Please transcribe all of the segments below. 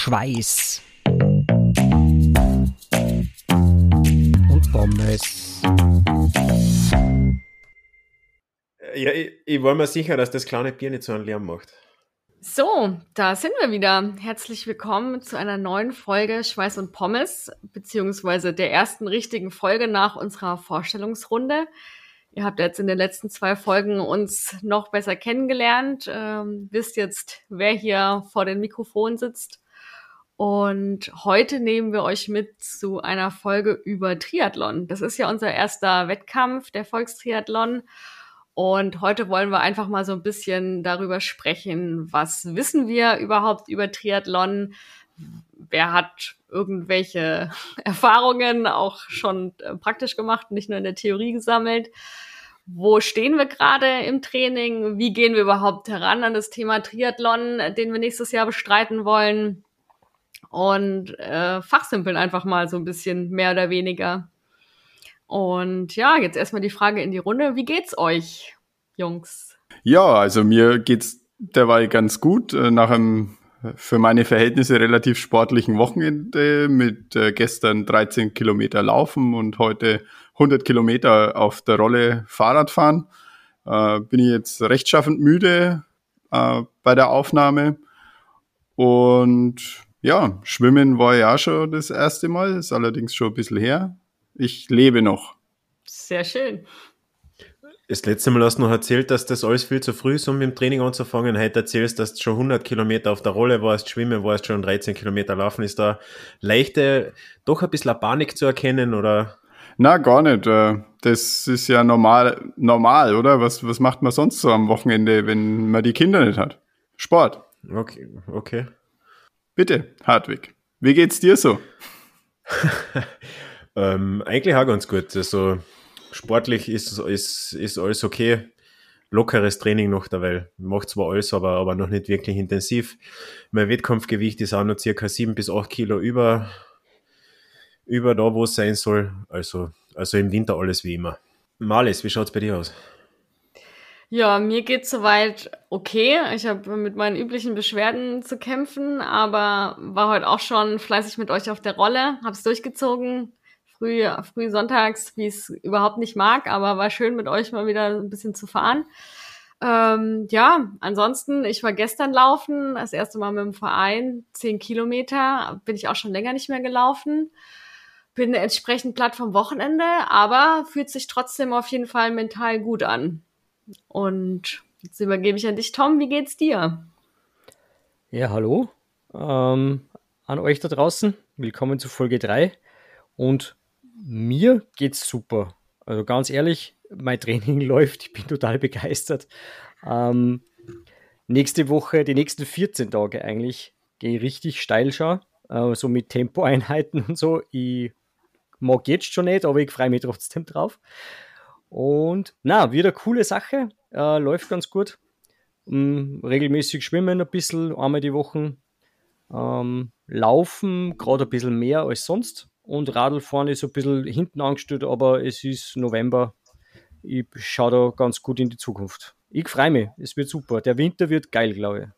Schweiß und Pommes. Ja, ich, ich war mir sicher, dass das kleine Bier nicht so einen Lärm macht. So, da sind wir wieder. Herzlich willkommen zu einer neuen Folge Schweiß und Pommes, beziehungsweise der ersten richtigen Folge nach unserer Vorstellungsrunde. Ihr habt jetzt in den letzten zwei Folgen uns noch besser kennengelernt, ähm, wisst jetzt, wer hier vor den Mikrofonen sitzt. Und heute nehmen wir euch mit zu einer Folge über Triathlon. Das ist ja unser erster Wettkampf, der Volkstriathlon. Und heute wollen wir einfach mal so ein bisschen darüber sprechen, was wissen wir überhaupt über Triathlon? Wer hat irgendwelche Erfahrungen auch schon äh, praktisch gemacht, nicht nur in der Theorie gesammelt? Wo stehen wir gerade im Training? Wie gehen wir überhaupt heran an das Thema Triathlon, den wir nächstes Jahr bestreiten wollen? Und äh, fachsimpeln einfach mal so ein bisschen mehr oder weniger. Und ja, jetzt erstmal die Frage in die Runde. Wie geht's euch, Jungs? Ja, also mir geht's derweil ganz gut. Äh, nach einem für meine Verhältnisse relativ sportlichen Wochenende mit äh, gestern 13 Kilometer Laufen und heute 100 Kilometer auf der Rolle Fahrrad fahren. Äh, bin ich jetzt rechtschaffend müde äh, bei der Aufnahme. Und ja, Schwimmen war ja schon das erste Mal, ist allerdings schon ein bisschen her ich lebe noch. Sehr schön. Das letzte Mal hast du noch erzählt, dass das alles viel zu früh ist, um mit dem Training anzufangen. Heute erzählst, dass du schon 100 Kilometer auf der Rolle warst, schwimmen warst, schon 13 Kilometer laufen. Ist da leichte, doch ein bisschen Panik zu erkennen, oder? Na, gar nicht. Äh, das ist ja normal, normal, oder? Was, was macht man sonst so am Wochenende, wenn man die Kinder nicht hat? Sport. Okay, okay. Bitte, Hartwig. Wie geht's dir so? Ähm, eigentlich auch ganz gut. Also sportlich ist, ist, ist alles okay. Lockeres Training noch dabei. Macht zwar alles, aber, aber noch nicht wirklich intensiv. Mein Wettkampfgewicht ist auch noch circa sieben bis acht Kilo über, über da, wo es sein soll. Also, also im Winter alles wie immer. Malis, wie schaut's bei dir aus? Ja, mir geht's soweit okay. Ich habe mit meinen üblichen Beschwerden zu kämpfen, aber war heute auch schon fleißig mit euch auf der Rolle, hab's durchgezogen, früh, früh sonntags, wie es überhaupt nicht mag, aber war schön mit euch mal wieder ein bisschen zu fahren. Ähm, ja, ansonsten, ich war gestern laufen, das erste Mal mit dem Verein, zehn Kilometer, bin ich auch schon länger nicht mehr gelaufen. Bin entsprechend platt vom Wochenende, aber fühlt sich trotzdem auf jeden Fall mental gut an. Und jetzt übergebe ich an dich, Tom, wie geht's dir? Ja, hallo ähm, an euch da draußen. Willkommen zu Folge 3. Und mir geht's super. Also ganz ehrlich, mein Training läuft, ich bin total begeistert. Ähm, nächste Woche, die nächsten 14 Tage eigentlich, gehe ich richtig steil schon, äh, so mit Tempoeinheiten und so. Ich mag jetzt schon nicht, aber ich freue mich trotzdem drauf. Und na, wieder coole Sache, äh, läuft ganz gut. Um, regelmäßig schwimmen ein bisschen, einmal die Woche. Ähm, laufen, gerade ein bisschen mehr als sonst und Radlfahren ist ein bisschen hinten angestellt, aber es ist November. Ich schaue da ganz gut in die Zukunft. Ich freue mich, es wird super. Der Winter wird geil, glaube ich.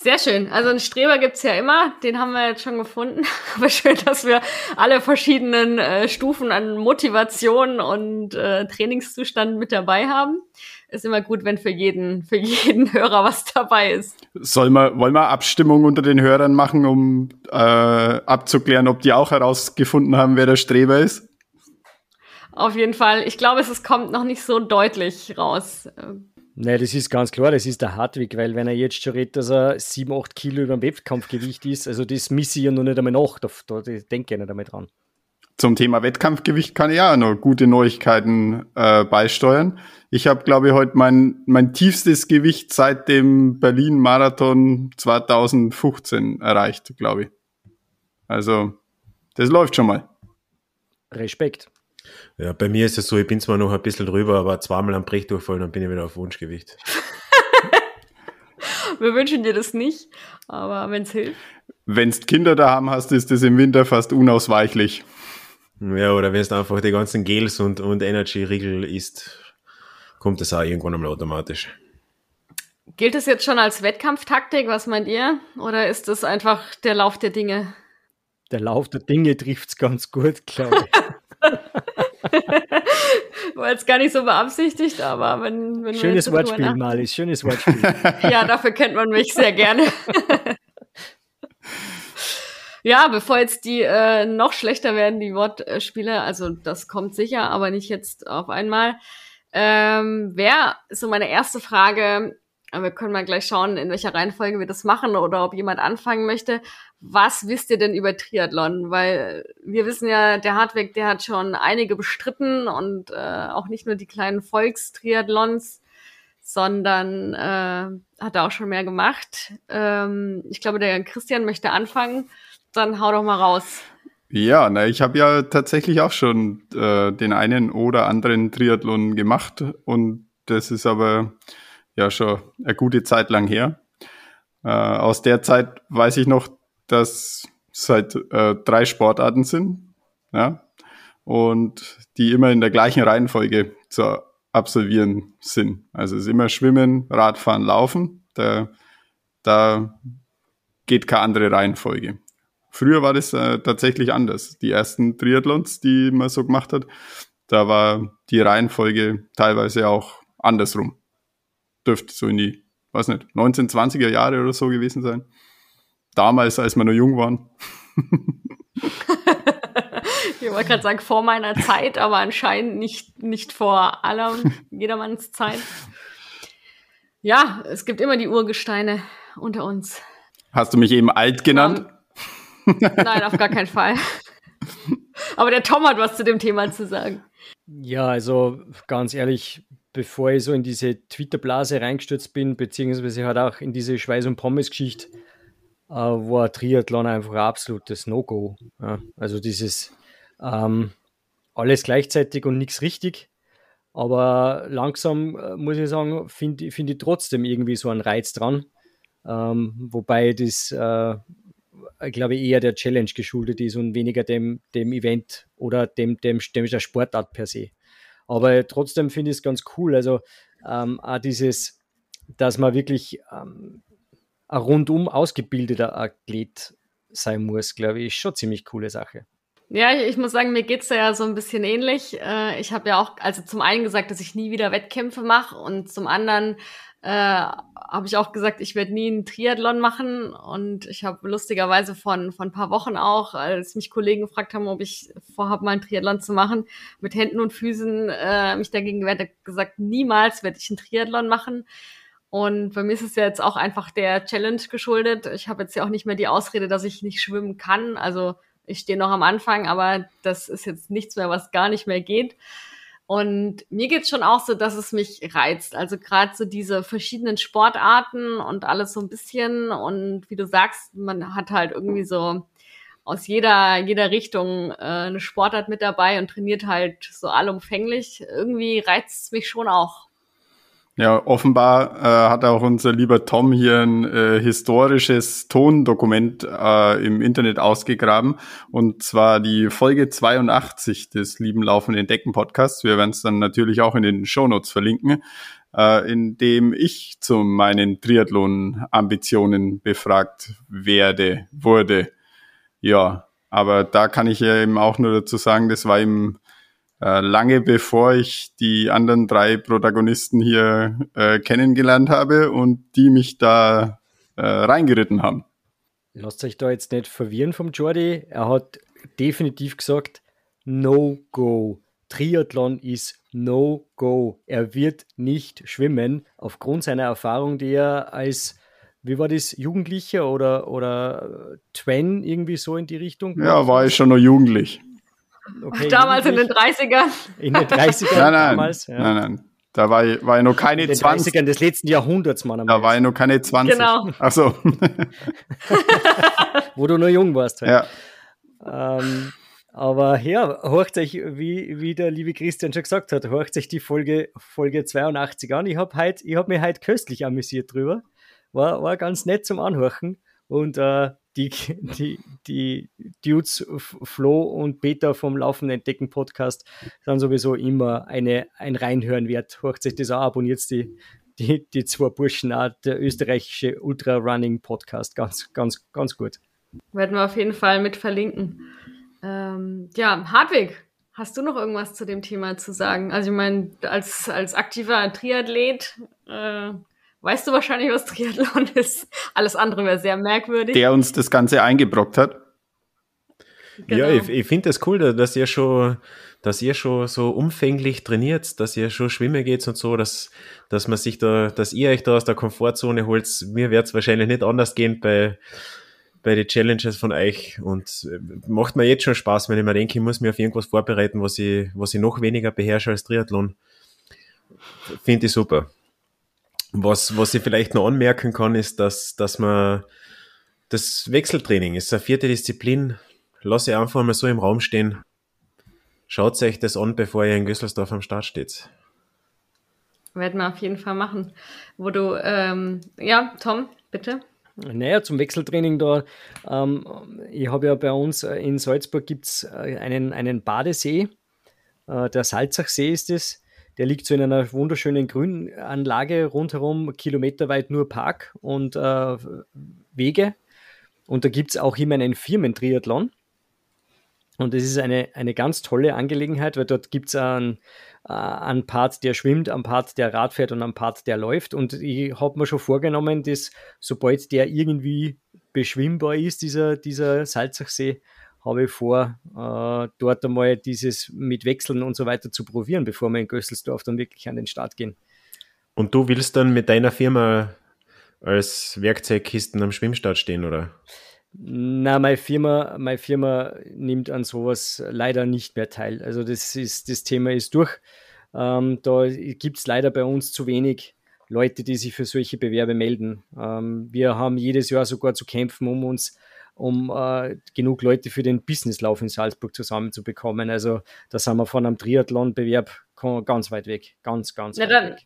Sehr schön. Also einen Streber gibt's ja immer, den haben wir jetzt schon gefunden. Aber schön, dass wir alle verschiedenen äh, Stufen an Motivation und äh, Trainingszustand mit dabei haben. Ist immer gut, wenn für jeden, für jeden Hörer was dabei ist. Soll man, wollen wir Abstimmung unter den Hörern machen, um äh, abzuklären, ob die auch herausgefunden haben, wer der Streber ist? Auf jeden Fall. Ich glaube, es, es kommt noch nicht so deutlich raus. Nein, das ist ganz klar, das ist der Hartwig, weil wenn er jetzt schon redet, dass er 7, 8 Kilo über dem Wettkampfgewicht ist, also das misse ich ja noch nicht einmal nach, da, da denke ich nicht einmal dran. Zum Thema Wettkampfgewicht kann ich ja noch gute Neuigkeiten äh, beisteuern. Ich habe, glaube ich, heute mein, mein tiefstes Gewicht seit dem Berlin-Marathon 2015 erreicht, glaube ich. Also, das läuft schon mal. Respekt. Ja, bei mir ist es so, ich bin zwar noch ein bisschen drüber, aber zweimal am Brechdurchfall, dann bin ich wieder auf Wunschgewicht. Wir wünschen dir das nicht, aber wenn es hilft. Wenn du Kinder da haben hast, ist das im Winter fast unausweichlich. Ja, oder wenn du einfach die ganzen Gels und, und Energy-Riegel isst, kommt das auch irgendwann einmal automatisch. Gilt es jetzt schon als Wettkampftaktik? Was meint ihr? Oder ist das einfach der Lauf der Dinge? Der Lauf der Dinge trifft es ganz gut, glaube ich. War jetzt gar nicht so beabsichtigt, aber wenn, wenn Schönes Wortspiel, Malis, schönes Wortspiel. ja, dafür kennt man mich sehr gerne. ja, bevor jetzt die äh, noch schlechter werden, die Wortspiele, also das kommt sicher, aber nicht jetzt auf einmal. Ähm, Wäre so meine erste Frage, wir können mal gleich schauen, in welcher Reihenfolge wir das machen oder ob jemand anfangen möchte. Was wisst ihr denn über Triathlon? Weil wir wissen ja, der Hartweg, der hat schon einige bestritten und äh, auch nicht nur die kleinen Volkstriathlons, sondern äh, hat er auch schon mehr gemacht. Ähm, ich glaube, der Christian möchte anfangen. Dann hau doch mal raus. Ja, na, ich habe ja tatsächlich auch schon äh, den einen oder anderen Triathlon gemacht und das ist aber ja schon eine gute Zeit lang her. Äh, aus der Zeit weiß ich noch, dass seit halt, äh, drei Sportarten sind, ja, und die immer in der gleichen Reihenfolge zu absolvieren sind. Also es ist immer Schwimmen, Radfahren, Laufen. Da, da geht keine andere Reihenfolge. Früher war das äh, tatsächlich anders. Die ersten Triathlons, die man so gemacht hat, da war die Reihenfolge teilweise auch andersrum dürfte so in die, weiß nicht, 1920er Jahre oder so gewesen sein. Damals, als wir noch jung waren. ich wollte gerade sagen, vor meiner Zeit, aber anscheinend nicht, nicht vor aller jedermanns Zeit. Ja, es gibt immer die Urgesteine unter uns. Hast du mich eben alt genannt? Um, nein, auf gar keinen Fall. Aber der Tom hat was zu dem Thema zu sagen. Ja, also ganz ehrlich, bevor ich so in diese Twitter-Blase reingestürzt bin, beziehungsweise halt auch in diese Schweiß- und Pommes-Geschichte, äh, war Triathlon einfach ein absolutes No-Go. Ja, also dieses ähm, alles gleichzeitig und nichts richtig. Aber langsam, äh, muss ich sagen, finde find ich trotzdem irgendwie so einen Reiz dran. Ähm, wobei das, äh, ich glaube, eher der Challenge geschuldet ist und weniger dem, dem Event oder dem, dem, dem der Sportart per se. Aber trotzdem finde ich es ganz cool. Also ähm, auch dieses, dass man wirklich ähm, ein rundum ausgebildeter Athlet sein muss, glaube ich, ist schon ziemlich coole Sache. Ja, ich, ich muss sagen, mir geht's ja so ein bisschen ähnlich. Äh, ich habe ja auch, also zum einen gesagt, dass ich nie wieder Wettkämpfe mache und zum anderen äh, habe ich auch gesagt, ich werde nie einen Triathlon machen. Und ich habe lustigerweise von, von ein paar Wochen auch, als mich Kollegen gefragt haben, ob ich vorhabe, mal einen Triathlon zu machen, mit Händen und Füßen äh, mich dagegen werde gesagt, niemals werde ich einen Triathlon machen. Und bei mir ist es ja jetzt auch einfach der Challenge geschuldet. Ich habe jetzt ja auch nicht mehr die Ausrede, dass ich nicht schwimmen kann. Also ich stehe noch am Anfang, aber das ist jetzt nichts mehr, was gar nicht mehr geht. Und mir geht's schon auch so, dass es mich reizt. Also gerade so diese verschiedenen Sportarten und alles so ein bisschen. Und wie du sagst, man hat halt irgendwie so aus jeder, jeder Richtung äh, eine Sportart mit dabei und trainiert halt so allumfänglich. Irgendwie reizt es mich schon auch. Ja, offenbar äh, hat auch unser lieber Tom hier ein äh, historisches Tondokument äh, im Internet ausgegraben und zwar die Folge 82 des lieben Laufenden Decken Podcasts. Wir werden es dann natürlich auch in den Shownotes verlinken, äh, in dem ich zu meinen Triathlon-Ambitionen befragt werde, wurde. Ja, aber da kann ich ja eben auch nur dazu sagen, das war im äh, lange bevor ich die anderen drei Protagonisten hier äh, kennengelernt habe und die mich da äh, reingeritten haben. Lasst euch da jetzt nicht verwirren vom Jordi. Er hat definitiv gesagt, no go. Triathlon ist no go. Er wird nicht schwimmen aufgrund seiner Erfahrung, die er als wie war das, Jugendlicher oder, oder Twen irgendwie so in die Richtung? Ja, war ich schon noch jugendlich. Okay, damals in den 30ern. In den 30ern nein, nein, damals. Ja. Nein, nein. Da war ich, war ich noch keine in den 20. 30ern des letzten Jahrhunderts, Mann. Da war ich noch keine 20. Genau. Ach so. Wo du noch jung warst. Halt. Ja. Ähm, aber ja, horcht euch, wie, wie der liebe Christian schon gesagt hat, horcht euch die Folge, Folge 82 an. Ich habe hab mich heute köstlich amüsiert drüber. War, war ganz nett zum Anhorchen. Und äh, die, die, die Dudes Flo und Peter vom Laufenden Entdecken Podcast sind sowieso immer eine, ein Reinhören wert. Hört sich das auch, abonniert die, die, die zwei Burschen auch der österreichische Ultra-Running-Podcast ganz, ganz, ganz gut. Werden wir auf jeden Fall mit verlinken. Ähm, ja, Hartwig, hast du noch irgendwas zu dem Thema zu sagen? Also ich meine, als, als aktiver Triathlet äh, weißt du wahrscheinlich, was Triathlon ist. Alles andere wäre sehr merkwürdig. Der uns das Ganze eingebrockt hat. Genau. Ja, ich, ich finde das cool, dass ihr schon, dass ihr schon so umfänglich trainiert, dass ihr schon schwimmen geht und so, dass, dass man sich da, dass ihr euch da aus der Komfortzone holt. Mir wird es wahrscheinlich nicht anders gehen bei, bei den Challenges von euch und äh, macht mir jetzt schon Spaß, wenn ich mir denke, ich muss mich auf irgendwas vorbereiten, was ich, was ich noch weniger beherrsche als Triathlon. Finde ich super. Was, was ich vielleicht noch anmerken kann, ist, dass, dass man das Wechseltraining ist eine vierte Disziplin, lasse ich einfach mal so im Raum stehen. Schaut euch das an, bevor ihr in Gösselsdorf am Start steht. Werden wir auf jeden Fall machen. Wo du, ähm, ja, Tom, bitte. Naja, zum Wechseltraining da. Ähm, ich habe ja bei uns in Salzburg gibt's äh, einen, einen Badesee. Äh, der Salzachsee ist es. Der liegt so in einer wunderschönen Grünanlage rundherum, kilometerweit nur Park und äh, Wege. Und da gibt es auch immer einen Firmentriathlon. Und das ist eine, eine ganz tolle Angelegenheit, weil dort gibt es einen, äh, einen Part, der schwimmt, einen Part, der Rad fährt und einen Part, der läuft. Und ich habe mir schon vorgenommen, dass sobald der irgendwie beschwimmbar ist, dieser, dieser Salzachsee, habe ich vor, äh, dort einmal dieses mit Wechseln und so weiter zu probieren, bevor wir in Gösselsdorf dann wirklich an den Start gehen. Und du willst dann mit deiner Firma als Werkzeugkisten am Schwimmstart stehen, oder? Na, meine Firma, meine Firma nimmt an sowas leider nicht mehr teil. Also das ist, das Thema ist durch. Ähm, da gibt es leider bei uns zu wenig Leute, die sich für solche Bewerbe melden. Ähm, wir haben jedes Jahr sogar zu kämpfen, um uns um äh, genug Leute für den Businesslauf in Salzburg zusammenzubekommen. Also da sind wir von einem Triathlon-Bewerb ganz weit weg. Ganz, ganz ja, weit dann, weg.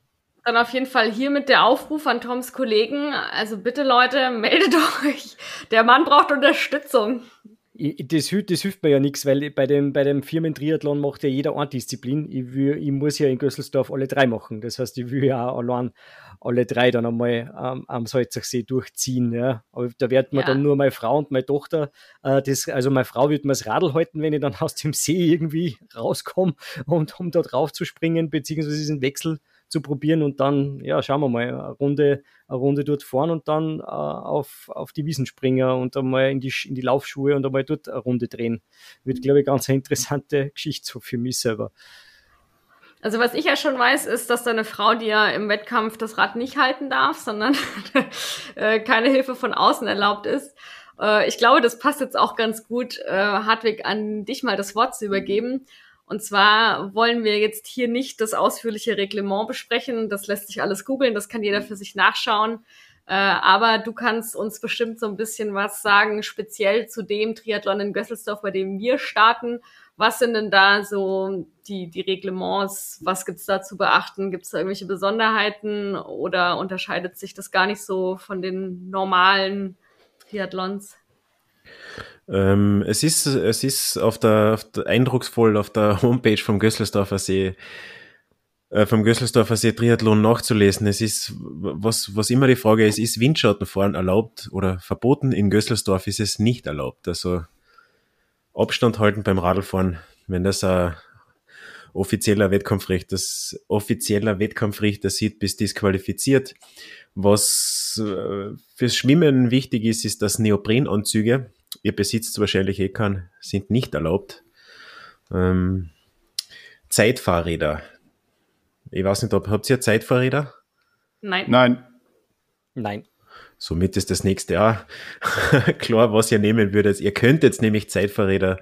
Dann auf jeden Fall hiermit der Aufruf an Toms Kollegen. Also bitte Leute, meldet euch. Der Mann braucht Unterstützung. Das, das hilft mir ja nichts, weil bei dem, bei dem Firmentriathlon macht ja jeder eine Disziplin. Ich, will, ich muss ja in Gösselsdorf alle drei machen. Das heißt, ich will ja auch allein alle drei dann einmal ähm, am Salzachsee durchziehen. Ja. Aber da werden mir ja. dann nur meine Frau und meine Tochter, äh, das, also meine Frau wird mir das Radl halten, wenn ich dann aus dem See irgendwie rauskomme und um da drauf zu springen, beziehungsweise diesen Wechsel zu probieren und dann, ja, schauen wir mal, eine Runde, eine Runde dort fahren und dann äh, auf, auf die Wiesen springen und einmal in die, in die Laufschuhe und einmal dort eine Runde drehen. Wird, glaube ich, ganz eine interessante Geschichte so für mich selber. Also was ich ja schon weiß, ist, dass deine Frau dir im Wettkampf das Rad nicht halten darf, sondern äh, keine Hilfe von außen erlaubt ist. Äh, ich glaube, das passt jetzt auch ganz gut, äh, Hartwig, an dich mal das Wort zu übergeben. Und zwar wollen wir jetzt hier nicht das ausführliche Reglement besprechen. Das lässt sich alles googeln, das kann jeder für sich nachschauen. Äh, aber du kannst uns bestimmt so ein bisschen was sagen, speziell zu dem Triathlon in Gösselsdorf, bei dem wir starten. Was sind denn da so die, die Reglements? Was gibt's da zu beachten? Gibt es da irgendwelche Besonderheiten oder unterscheidet sich das gar nicht so von den normalen Triathlons? Ähm, es ist, es ist auf der, auf der, eindrucksvoll auf der Homepage vom Gösselsdorfer See, äh, vom Gösselsdorfer See Triathlon nachzulesen. Es ist, was, was immer die Frage ist, ist Windschattenfahren erlaubt oder verboten? In Gösselsdorf ist es nicht erlaubt. Also Abstand halten beim Radlfahren, wenn das ein offizieller Wettkampfrichter, das offizieller Wettkampfrichter sieht, bis disqualifiziert. Was äh, fürs Schwimmen wichtig ist, ist, dass Neoprenanzüge, ihr besitzt wahrscheinlich eh keinen, sind nicht erlaubt. Ähm, Zeitfahrräder. Ich weiß nicht, ob, habt ihr Zeitfahrräder? Nein. Nein. Nein. Somit ist das nächste Jahr klar, was ihr nehmen würdet. Ihr könnt jetzt nämlich Zeitfahrräder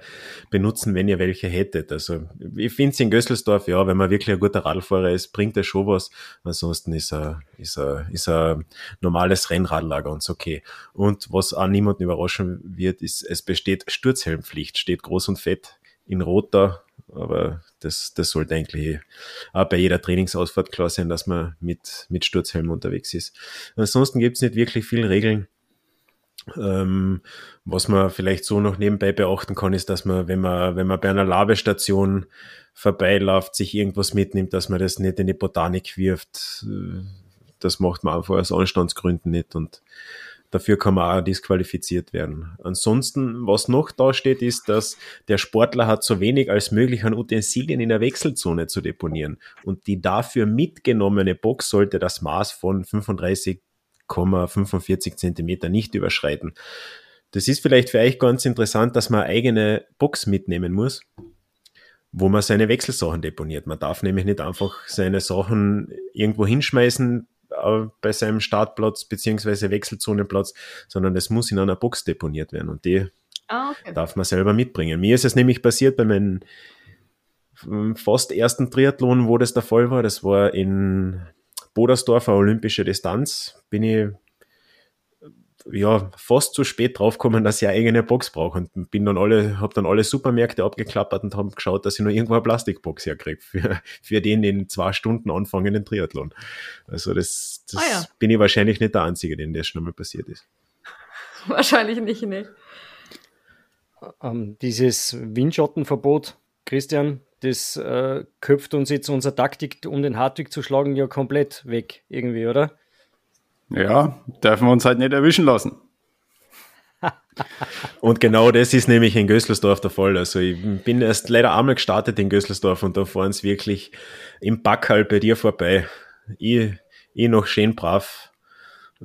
benutzen, wenn ihr welche hättet. Also ich finde es in Gösselsdorf, ja, wenn man wirklich ein guter Radfahrer ist, bringt das schon was. Ansonsten ist er ist er ist er normales Rennradlager und okay. Und was auch niemanden überraschen wird, ist, es besteht Sturzhelmpflicht, steht groß und fett in Rot da aber das, das sollte eigentlich auch bei jeder Trainingsausfahrt klar sein, dass man mit, mit Sturzhelm unterwegs ist. Ansonsten gibt es nicht wirklich viele Regeln. Ähm, was man vielleicht so noch nebenbei beachten kann, ist, dass man, wenn man, wenn man bei einer Labestation vorbeiläuft, sich irgendwas mitnimmt, dass man das nicht in die Botanik wirft. das macht man einfach aus Anstandsgründen nicht und dafür kann man auch disqualifiziert werden. Ansonsten, was noch da steht, ist, dass der Sportler hat so wenig als möglich an Utensilien in der Wechselzone zu deponieren und die dafür mitgenommene Box sollte das Maß von 35,45 Zentimeter nicht überschreiten. Das ist vielleicht für euch ganz interessant, dass man eine eigene Box mitnehmen muss, wo man seine Wechselsachen deponiert. Man darf nämlich nicht einfach seine Sachen irgendwo hinschmeißen äh, bei seinem Startplatz beziehungsweise Wechselzonenplatz, sondern es muss in einer Box deponiert werden und die ah, okay. darf man selber mitbringen. Mir ist es nämlich passiert bei meinem fast ersten Triathlon, wo das der Fall war. Das war in Bodersdorfer olympische Distanz. Bin ich ja, fast zu spät draufgekommen, dass ich eine eigene Box brauche und bin dann alle, habe dann alle Supermärkte abgeklappert und habe geschaut, dass ich noch irgendwo eine Plastikbox herkriege für, für den in zwei Stunden anfangenden Triathlon. Also das, das ah ja. bin ich wahrscheinlich nicht der Einzige, den das schon einmal passiert ist. Wahrscheinlich nicht, ne. Ähm, dieses Windschattenverbot, Christian, das äh, köpft uns jetzt unsere Taktik, um den Hartwig zu schlagen, ja komplett weg, irgendwie, oder? Ja, dürfen wir uns halt nicht erwischen lassen. und genau das ist nämlich in Gößelsdorf der Fall. Also ich bin erst leider einmal gestartet in Gößelsdorf und da fahren sie wirklich im Backhall bei dir vorbei. Ich, ich noch schön brav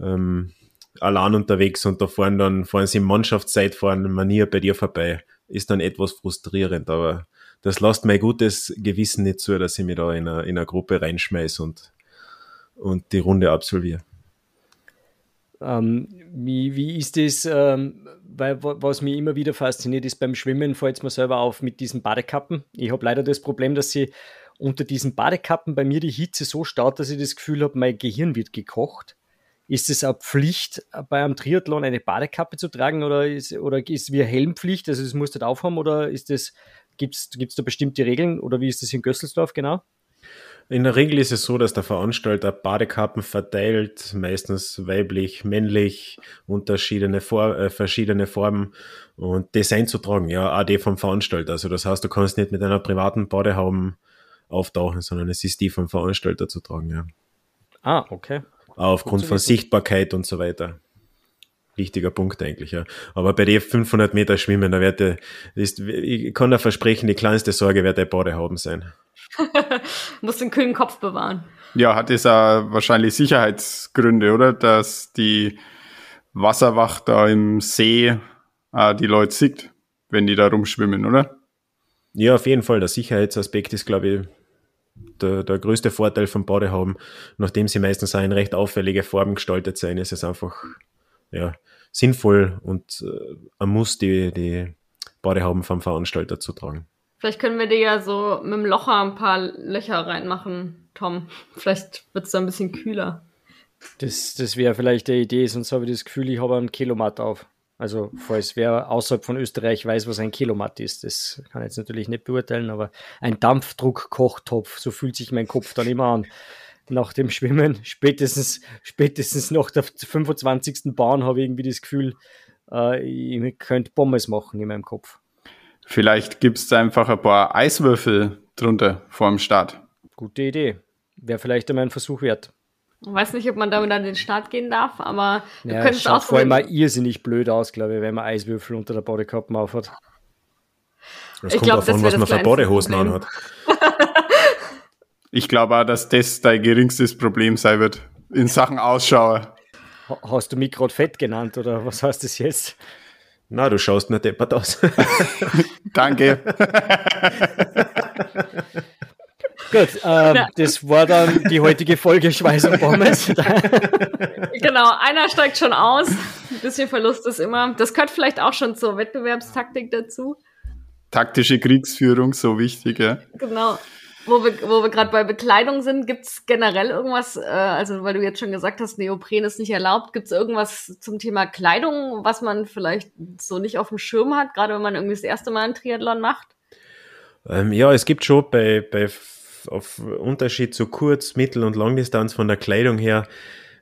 ähm, allein unterwegs und da fahren dann, fahren sie im Mannschaftszeitfahren Manier bei dir vorbei. Ist dann etwas frustrierend, aber das lasst mein gutes Gewissen nicht zu, dass ich mich da in eine, in eine Gruppe reinschmeiß und, und die Runde absolviere. Ähm, wie, wie ist das, ähm, weil was mich immer wieder fasziniert ist, beim Schwimmen fällt es mir selber auf mit diesen Badekappen. Ich habe leider das Problem, dass sie unter diesen Badekappen bei mir die Hitze so staut, dass ich das Gefühl habe, mein Gehirn wird gekocht. Ist es eine Pflicht, bei einem Triathlon eine Badekappe zu tragen oder ist, oder ist wie Helmpflicht, also das musst du aufhaben oder gibt es da bestimmte Regeln oder wie ist das in Gösselsdorf genau? In der Regel ist es so, dass der Veranstalter Badekappen verteilt, meistens weiblich, männlich, unterschiedliche For äh, verschiedene Formen und das einzutragen, ja, AD vom Veranstalter. Also das heißt, du kannst nicht mit einer privaten Badehaube auftauchen, sondern es ist die vom Veranstalter zu tragen, ja. Ah, okay. Aufgrund von Sichtbarkeit und so weiter. Wichtiger Punkt eigentlich, ja. Aber bei den 500 Meter Schwimmen, da wird der, ist, ich kann da versprechen, die kleinste Sorge wird der Badehauben sein. Muss den kühlen Kopf bewahren. Ja, hat es wahrscheinlich Sicherheitsgründe, oder? Dass die Wasserwacht da im See äh, die Leute sieht, wenn die da rumschwimmen, oder? Ja, auf jeden Fall. Der Sicherheitsaspekt ist, glaube ich, der, der größte Vorteil von Badehauben. Nachdem sie meistens auch in recht auffällige Formen gestaltet sein, ist es einfach ja, sinnvoll und äh, man muss die, die Badehauben vom Veranstalter zu tragen. Vielleicht können wir dir ja so mit dem Locher ein paar Löcher reinmachen, Tom. Vielleicht wird es da ein bisschen kühler. Das, das wäre vielleicht eine Idee, sonst habe ich das Gefühl, ich habe einen Kilomatt auf. Also, falls wer außerhalb von Österreich weiß, was ein Kilomatt ist, das kann ich jetzt natürlich nicht beurteilen, aber ein Dampfdruck-Kochtopf, so fühlt sich mein Kopf dann immer an. Nach dem Schwimmen, spätestens, spätestens nach der 25. Bahn habe ich irgendwie das Gefühl, äh, ich könnte Pommes machen in meinem Kopf. Vielleicht gibt es einfach ein paar Eiswürfel drunter vor dem Start. Gute Idee. Wäre vielleicht einmal ein Versuch wert. Ich weiß nicht, ob man damit an den Start gehen darf, aber wir ja, können es auch vor allem mal irrsinnig blöd aus, glaube ich, wenn man Eiswürfel unter der Bodykappe aufhat. Das ich kommt glaub, davon, was man für Bodyhosen anhat. ich glaube auch, dass das dein geringstes Problem sein wird in Sachen Ausschau. Hast du mich gerade fett genannt oder was heißt das jetzt? Na, du schaust mir deppert aus. Danke. Gut, ähm, das war dann die heutige Folge Schweiß und Pommes. genau, einer steigt schon aus. Ein bisschen Verlust ist immer. Das gehört vielleicht auch schon zur Wettbewerbstaktik dazu. Taktische Kriegsführung, so wichtig, ja. Genau wo wir, wo wir gerade bei Bekleidung sind, gibt's generell irgendwas, äh, also weil du jetzt schon gesagt hast, Neopren ist nicht erlaubt, gibt's irgendwas zum Thema Kleidung, was man vielleicht so nicht auf dem Schirm hat, gerade wenn man irgendwie das erste Mal einen Triathlon macht? Ähm, ja, es gibt schon bei, bei auf Unterschied zu Kurz-, Mittel- und Langdistanz von der Kleidung her,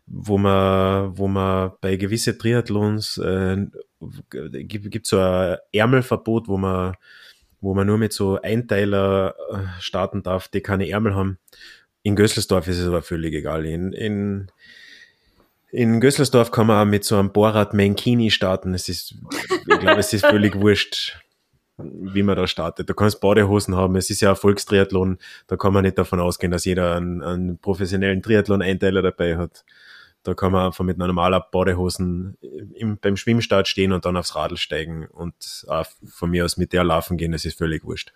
wo man, wo man bei gewisse Triathlons äh, gibt, gibt so ein Ärmelverbot, wo man wo man nur mit so Einteiler äh, starten darf, die keine Ärmel haben. in Gösselsdorf ist es aber völlig egal. In, in, in Gösselsdorf kann man auch mit so einem Bohrrad Mankini starten. Es ist, ich glaube, es ist völlig wurscht, wie man da startet. Du kannst Badehosen haben. Es ist ja ein Volkstriathlon. Da kann man nicht davon ausgehen, dass jeder einen, einen professionellen Triathlon-Einteiler dabei hat. Da kann man einfach mit einer normalen Badehosen im, beim Schwimmstart stehen und dann aufs Radl steigen und auch von mir aus mit der laufen gehen. Es ist völlig wurscht.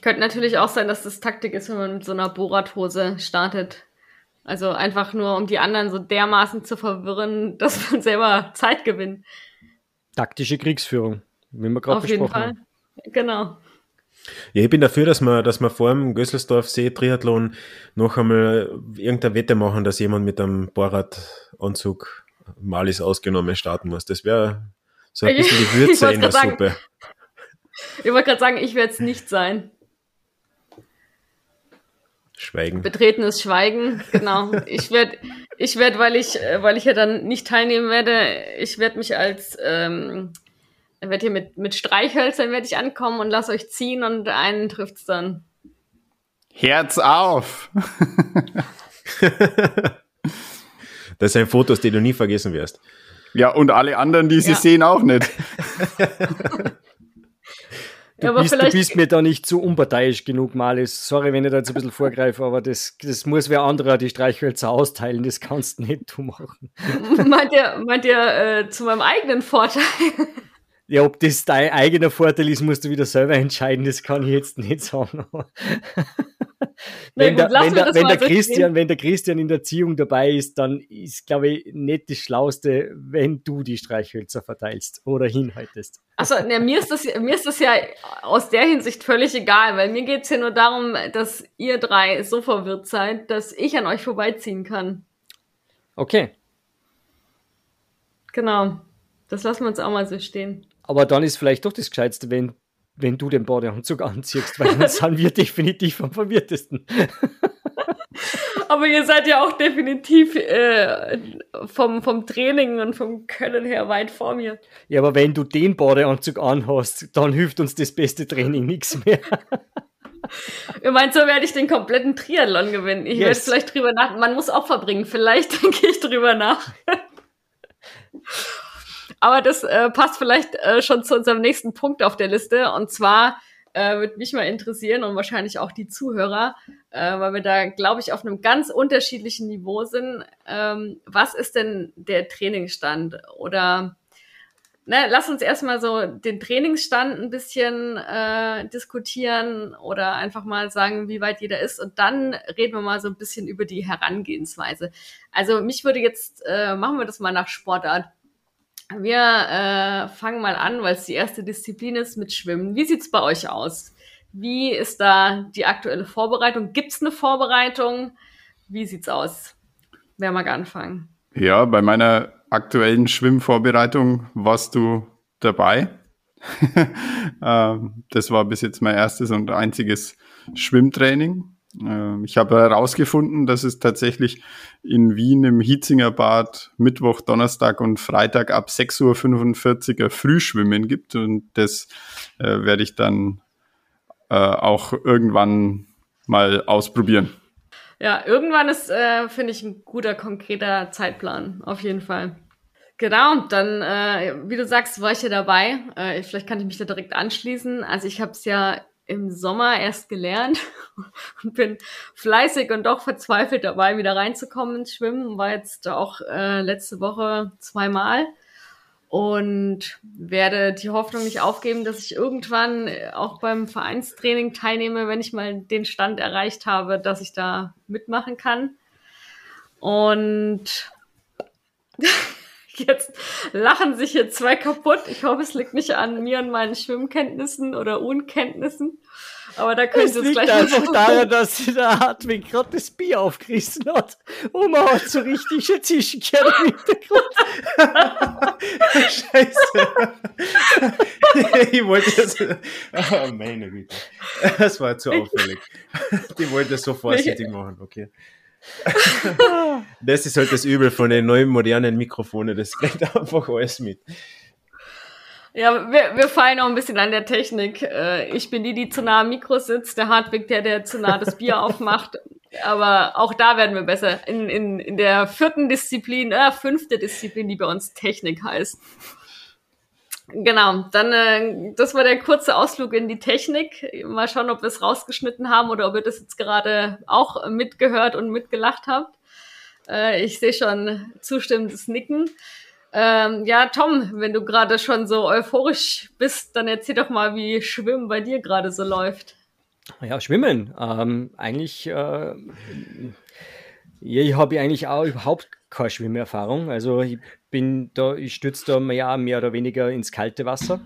Könnte natürlich auch sein, dass das Taktik ist, wenn man mit so einer Bohrradhose startet. Also einfach nur, um die anderen so dermaßen zu verwirren, dass man selber Zeit gewinnt. Taktische Kriegsführung, wie wir gerade besprochen jeden Fall. haben. Genau. Ja, ich bin dafür, dass wir, dass wir vor dem Gösselsdorf See Triathlon noch einmal irgendeine Wette machen, dass jemand mit einem Bohrradanzug mal ist ausgenommen starten muss. Das wäre so ein bisschen die Würze in der sagen, Suppe. Ich wollte gerade sagen, ich werde es nicht sein. Schweigen. Betretenes Schweigen, genau. Ich werde, ich werde, weil ich, weil ich ja dann nicht teilnehmen werde, ich werde mich als, ähm, werde hier mit, mit Streichhölzern werde ich ankommen und lass euch ziehen und einen trifft's dann. Herz auf! das sind Fotos, die du nie vergessen wirst. Ja, und alle anderen, die sie ja. sehen, auch nicht. Du, ja, bist, du bist mir da nicht zu unparteiisch genug, Malis. Sorry, wenn ich da jetzt ein bisschen vorgreife, aber das, das muss wer anderer die Streichhölzer austeilen. Das kannst du nicht du machen. meint ihr, meint ihr äh, zu meinem eigenen Vorteil? Ja, ob das dein eigener Vorteil ist, musst du wieder selber entscheiden. Das kann ich jetzt nicht sagen. wenn, der, wenn, der, wenn, der Christian, wenn der Christian in der Erziehung dabei ist, dann ist, glaube ich, nicht das Schlauste, wenn du die Streichhölzer verteilst oder hinhaltest. Also ne, mir, ist das, mir ist das ja aus der Hinsicht völlig egal, weil mir geht es ja nur darum, dass ihr drei so verwirrt seid, dass ich an euch vorbeiziehen kann. Okay. Genau. Das lassen wir uns auch mal so stehen. Aber dann ist vielleicht doch das Gescheitste, wenn wenn du den Badeanzug anziehst, weil dann sind wir definitiv am verwirrtesten. Aber ihr seid ja auch definitiv äh, vom, vom Training und vom Können her weit vor mir. Ja, aber wenn du den Badeanzug anhast, dann hilft uns das beste Training nichts mehr. Ihr meint, so werde ich den kompletten Triathlon gewinnen. Ich yes. werde vielleicht drüber nach. Man muss Opfer bringen. Vielleicht denke ich drüber nach. Aber das äh, passt vielleicht äh, schon zu unserem nächsten Punkt auf der Liste. Und zwar äh, würde mich mal interessieren und wahrscheinlich auch die Zuhörer, äh, weil wir da, glaube ich, auf einem ganz unterschiedlichen Niveau sind. Ähm, was ist denn der Trainingsstand? Oder ne, lass uns erstmal so den Trainingsstand ein bisschen äh, diskutieren oder einfach mal sagen, wie weit jeder ist. Und dann reden wir mal so ein bisschen über die Herangehensweise. Also mich würde jetzt, äh, machen wir das mal nach Sportart. Wir äh, fangen mal an, weil es die erste Disziplin ist mit Schwimmen. Wie sieht's bei euch aus? Wie ist da die aktuelle Vorbereitung? Gibt's eine Vorbereitung? Wie sieht's aus? Wer mag anfangen? Ja, bei meiner aktuellen Schwimmvorbereitung warst du dabei. Ähm, das war bis jetzt mein erstes und einziges Schwimmtraining. Ähm, ich habe herausgefunden, dass es tatsächlich in Wien im Hietzinger Bad Mittwoch, Donnerstag und Freitag ab 6.45 Uhr Frühschwimmen gibt und das äh, werde ich dann äh, auch irgendwann mal ausprobieren. Ja, irgendwann ist, äh, finde ich, ein guter, konkreter Zeitplan, auf jeden Fall. Genau, dann, äh, wie du sagst, war ich ja dabei. Äh, vielleicht kann ich mich da direkt anschließen. Also ich habe es ja im Sommer erst gelernt und bin fleißig und doch verzweifelt dabei, wieder reinzukommen ins Schwimmen. War jetzt auch äh, letzte Woche zweimal und werde die Hoffnung nicht aufgeben, dass ich irgendwann auch beim Vereinstraining teilnehme, wenn ich mal den Stand erreicht habe, dass ich da mitmachen kann. Und Jetzt lachen sich hier zwei kaputt. Ich hoffe, es liegt nicht an mir und meinen Schwimmkenntnissen oder Unkenntnissen. Aber da könnt ihr es gleich einfach daran, dass der Hartwig gerade das Bier aufgerissen hat. Man hat so richtig Zwischenkehrt im Hintergrund. Scheiße. ich wollte das. Oh, meine Güte. Das war zu auffällig. Die wollte das so vorsichtig machen, okay. das ist halt das Übel von den neuen modernen Mikrofonen, das kriegt einfach alles mit. Ja, wir, wir fallen auch ein bisschen an der Technik. Äh, ich bin die, die zu nah am Mikro sitzt, der Hartwig, der, der zu nah das Bier aufmacht. Aber auch da werden wir besser. In, in, in der vierten Disziplin, äh, fünfte Disziplin, die bei uns Technik heißt. Genau, dann äh, das war der kurze Ausflug in die Technik. Mal schauen, ob wir es rausgeschnitten haben oder ob ihr das jetzt gerade auch mitgehört und mitgelacht habt. Äh, ich sehe schon zustimmendes Nicken. Ähm, ja, Tom, wenn du gerade schon so euphorisch bist, dann erzähl doch mal, wie Schwimmen bei dir gerade so läuft. Ja, Schwimmen. Ähm, eigentlich, äh, ich habe eigentlich auch überhaupt keine Schwimmerfahrung. Also ich bin da, ich stütze da mehr, mehr oder weniger ins kalte Wasser.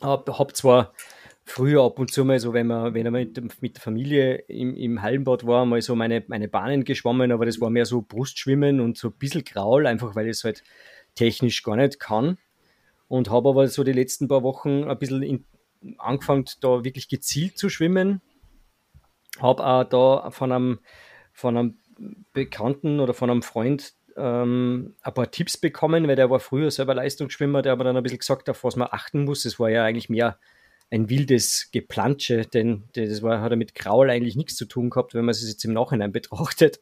Hab, hab zwar früher ab und zu mal so, wenn man, wenn man mit, mit der Familie im, im Hallenbad war, mal so meine, meine Bahnen geschwommen, aber das war mehr so Brustschwimmen und so ein bisschen Graul, einfach weil ich es halt technisch gar nicht kann. Und habe aber so die letzten paar Wochen ein bisschen in, angefangen, da wirklich gezielt zu schwimmen. Habe auch da von einem, von einem Bekannten oder von einem Freund ähm, ein paar Tipps bekommen, weil der war früher selber Leistungsschwimmer, der aber dann ein bisschen gesagt, auf was man achten muss. Es war ja eigentlich mehr ein wildes Geplansche, denn das war, hat er mit Kraul eigentlich nichts zu tun gehabt, wenn man es jetzt im Nachhinein betrachtet.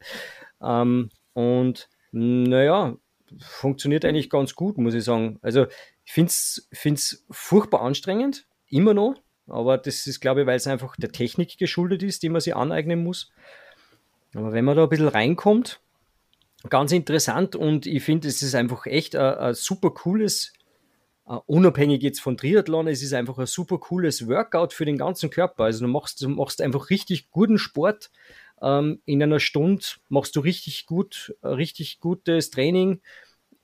Ähm, und naja, funktioniert eigentlich ganz gut, muss ich sagen. Also ich finde es furchtbar anstrengend, immer noch, aber das ist, glaube ich, weil es einfach der Technik geschuldet ist, die man sich aneignen muss. Aber wenn man da ein bisschen reinkommt, ganz interessant und ich finde, es ist einfach echt ein, ein super cooles Uh, unabhängig jetzt von Triathlon, es ist einfach ein super cooles Workout für den ganzen Körper. Also du machst, du machst einfach richtig guten Sport. Ähm, in einer Stunde machst du richtig gut, richtig gutes Training.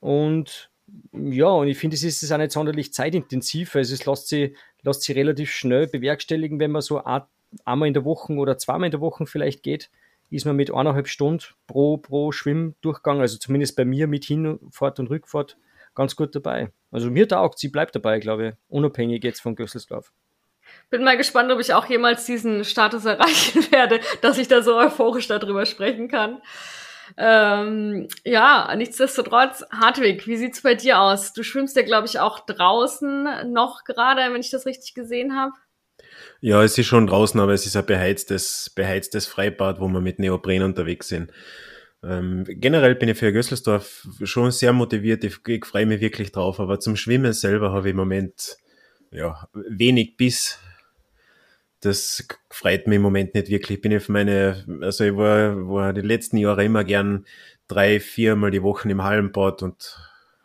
Und ja, und ich finde, es ist auch nicht sonderlich zeitintensiv. Also es lässt sich, lässt sich relativ schnell bewerkstelligen, wenn man so einmal in der Woche oder zweimal in der Woche vielleicht geht, ist man mit eineinhalb Stunden pro, pro Schwimmdurchgang, also zumindest bei mir mit Hinfahrt und Rückfahrt, ganz gut dabei. Also mir taugt, sie bleibt dabei, glaube ich, unabhängig jetzt von Gösselslauf. Bin mal gespannt, ob ich auch jemals diesen Status erreichen werde, dass ich da so euphorisch darüber sprechen kann. Ähm, ja, nichtsdestotrotz, Hartwig, wie sieht's bei dir aus? Du schwimmst ja, glaube ich, auch draußen noch gerade, wenn ich das richtig gesehen habe. Ja, es ist schon draußen, aber es ist ein beheiztes, beheiztes Freibad, wo wir mit Neopren unterwegs sind. Ähm, generell bin ich für Gösselsdorf schon sehr motiviert, ich, ich freue mich wirklich drauf, aber zum Schwimmen selber habe ich im Moment ja, wenig Biss. Das freut mich im Moment nicht wirklich. Ich bin auf meine, also ich war, war die letzten Jahre immer gern drei, viermal die Woche im Hallenbad und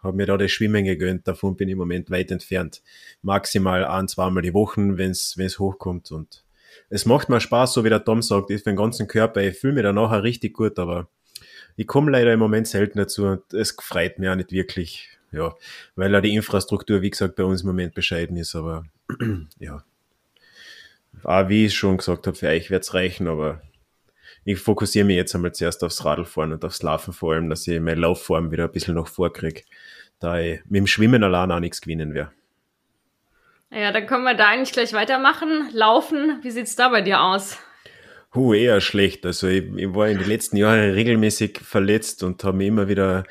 habe mir da das Schwimmen gegönnt. Davon bin ich im Moment weit entfernt. Maximal ein, zweimal die Woche, wenn es hochkommt. Und es macht mir Spaß, so wie der Tom sagt, ist für den ganzen Körper. Ich fühle mich dann nachher richtig gut, aber ich komme leider im Moment selten dazu und es freut mich auch nicht wirklich. Ja, weil ja die Infrastruktur, wie gesagt, bei uns im Moment bescheiden ist, aber ja. Auch wie ich schon gesagt habe, für euch wird's reichen, aber ich fokussiere mich jetzt einmal zuerst aufs Radlfahren und aufs Laufen vor allem, dass ich meine Laufform wieder ein bisschen noch vorkriege, da ich mit dem Schwimmen allein auch nichts gewinnen werde. Ja, dann können wir da eigentlich gleich weitermachen. Laufen, wie sieht's da bei dir aus? Huh, eher schlecht. Also ich, ich war in den letzten Jahren regelmäßig verletzt und habe mich immer wieder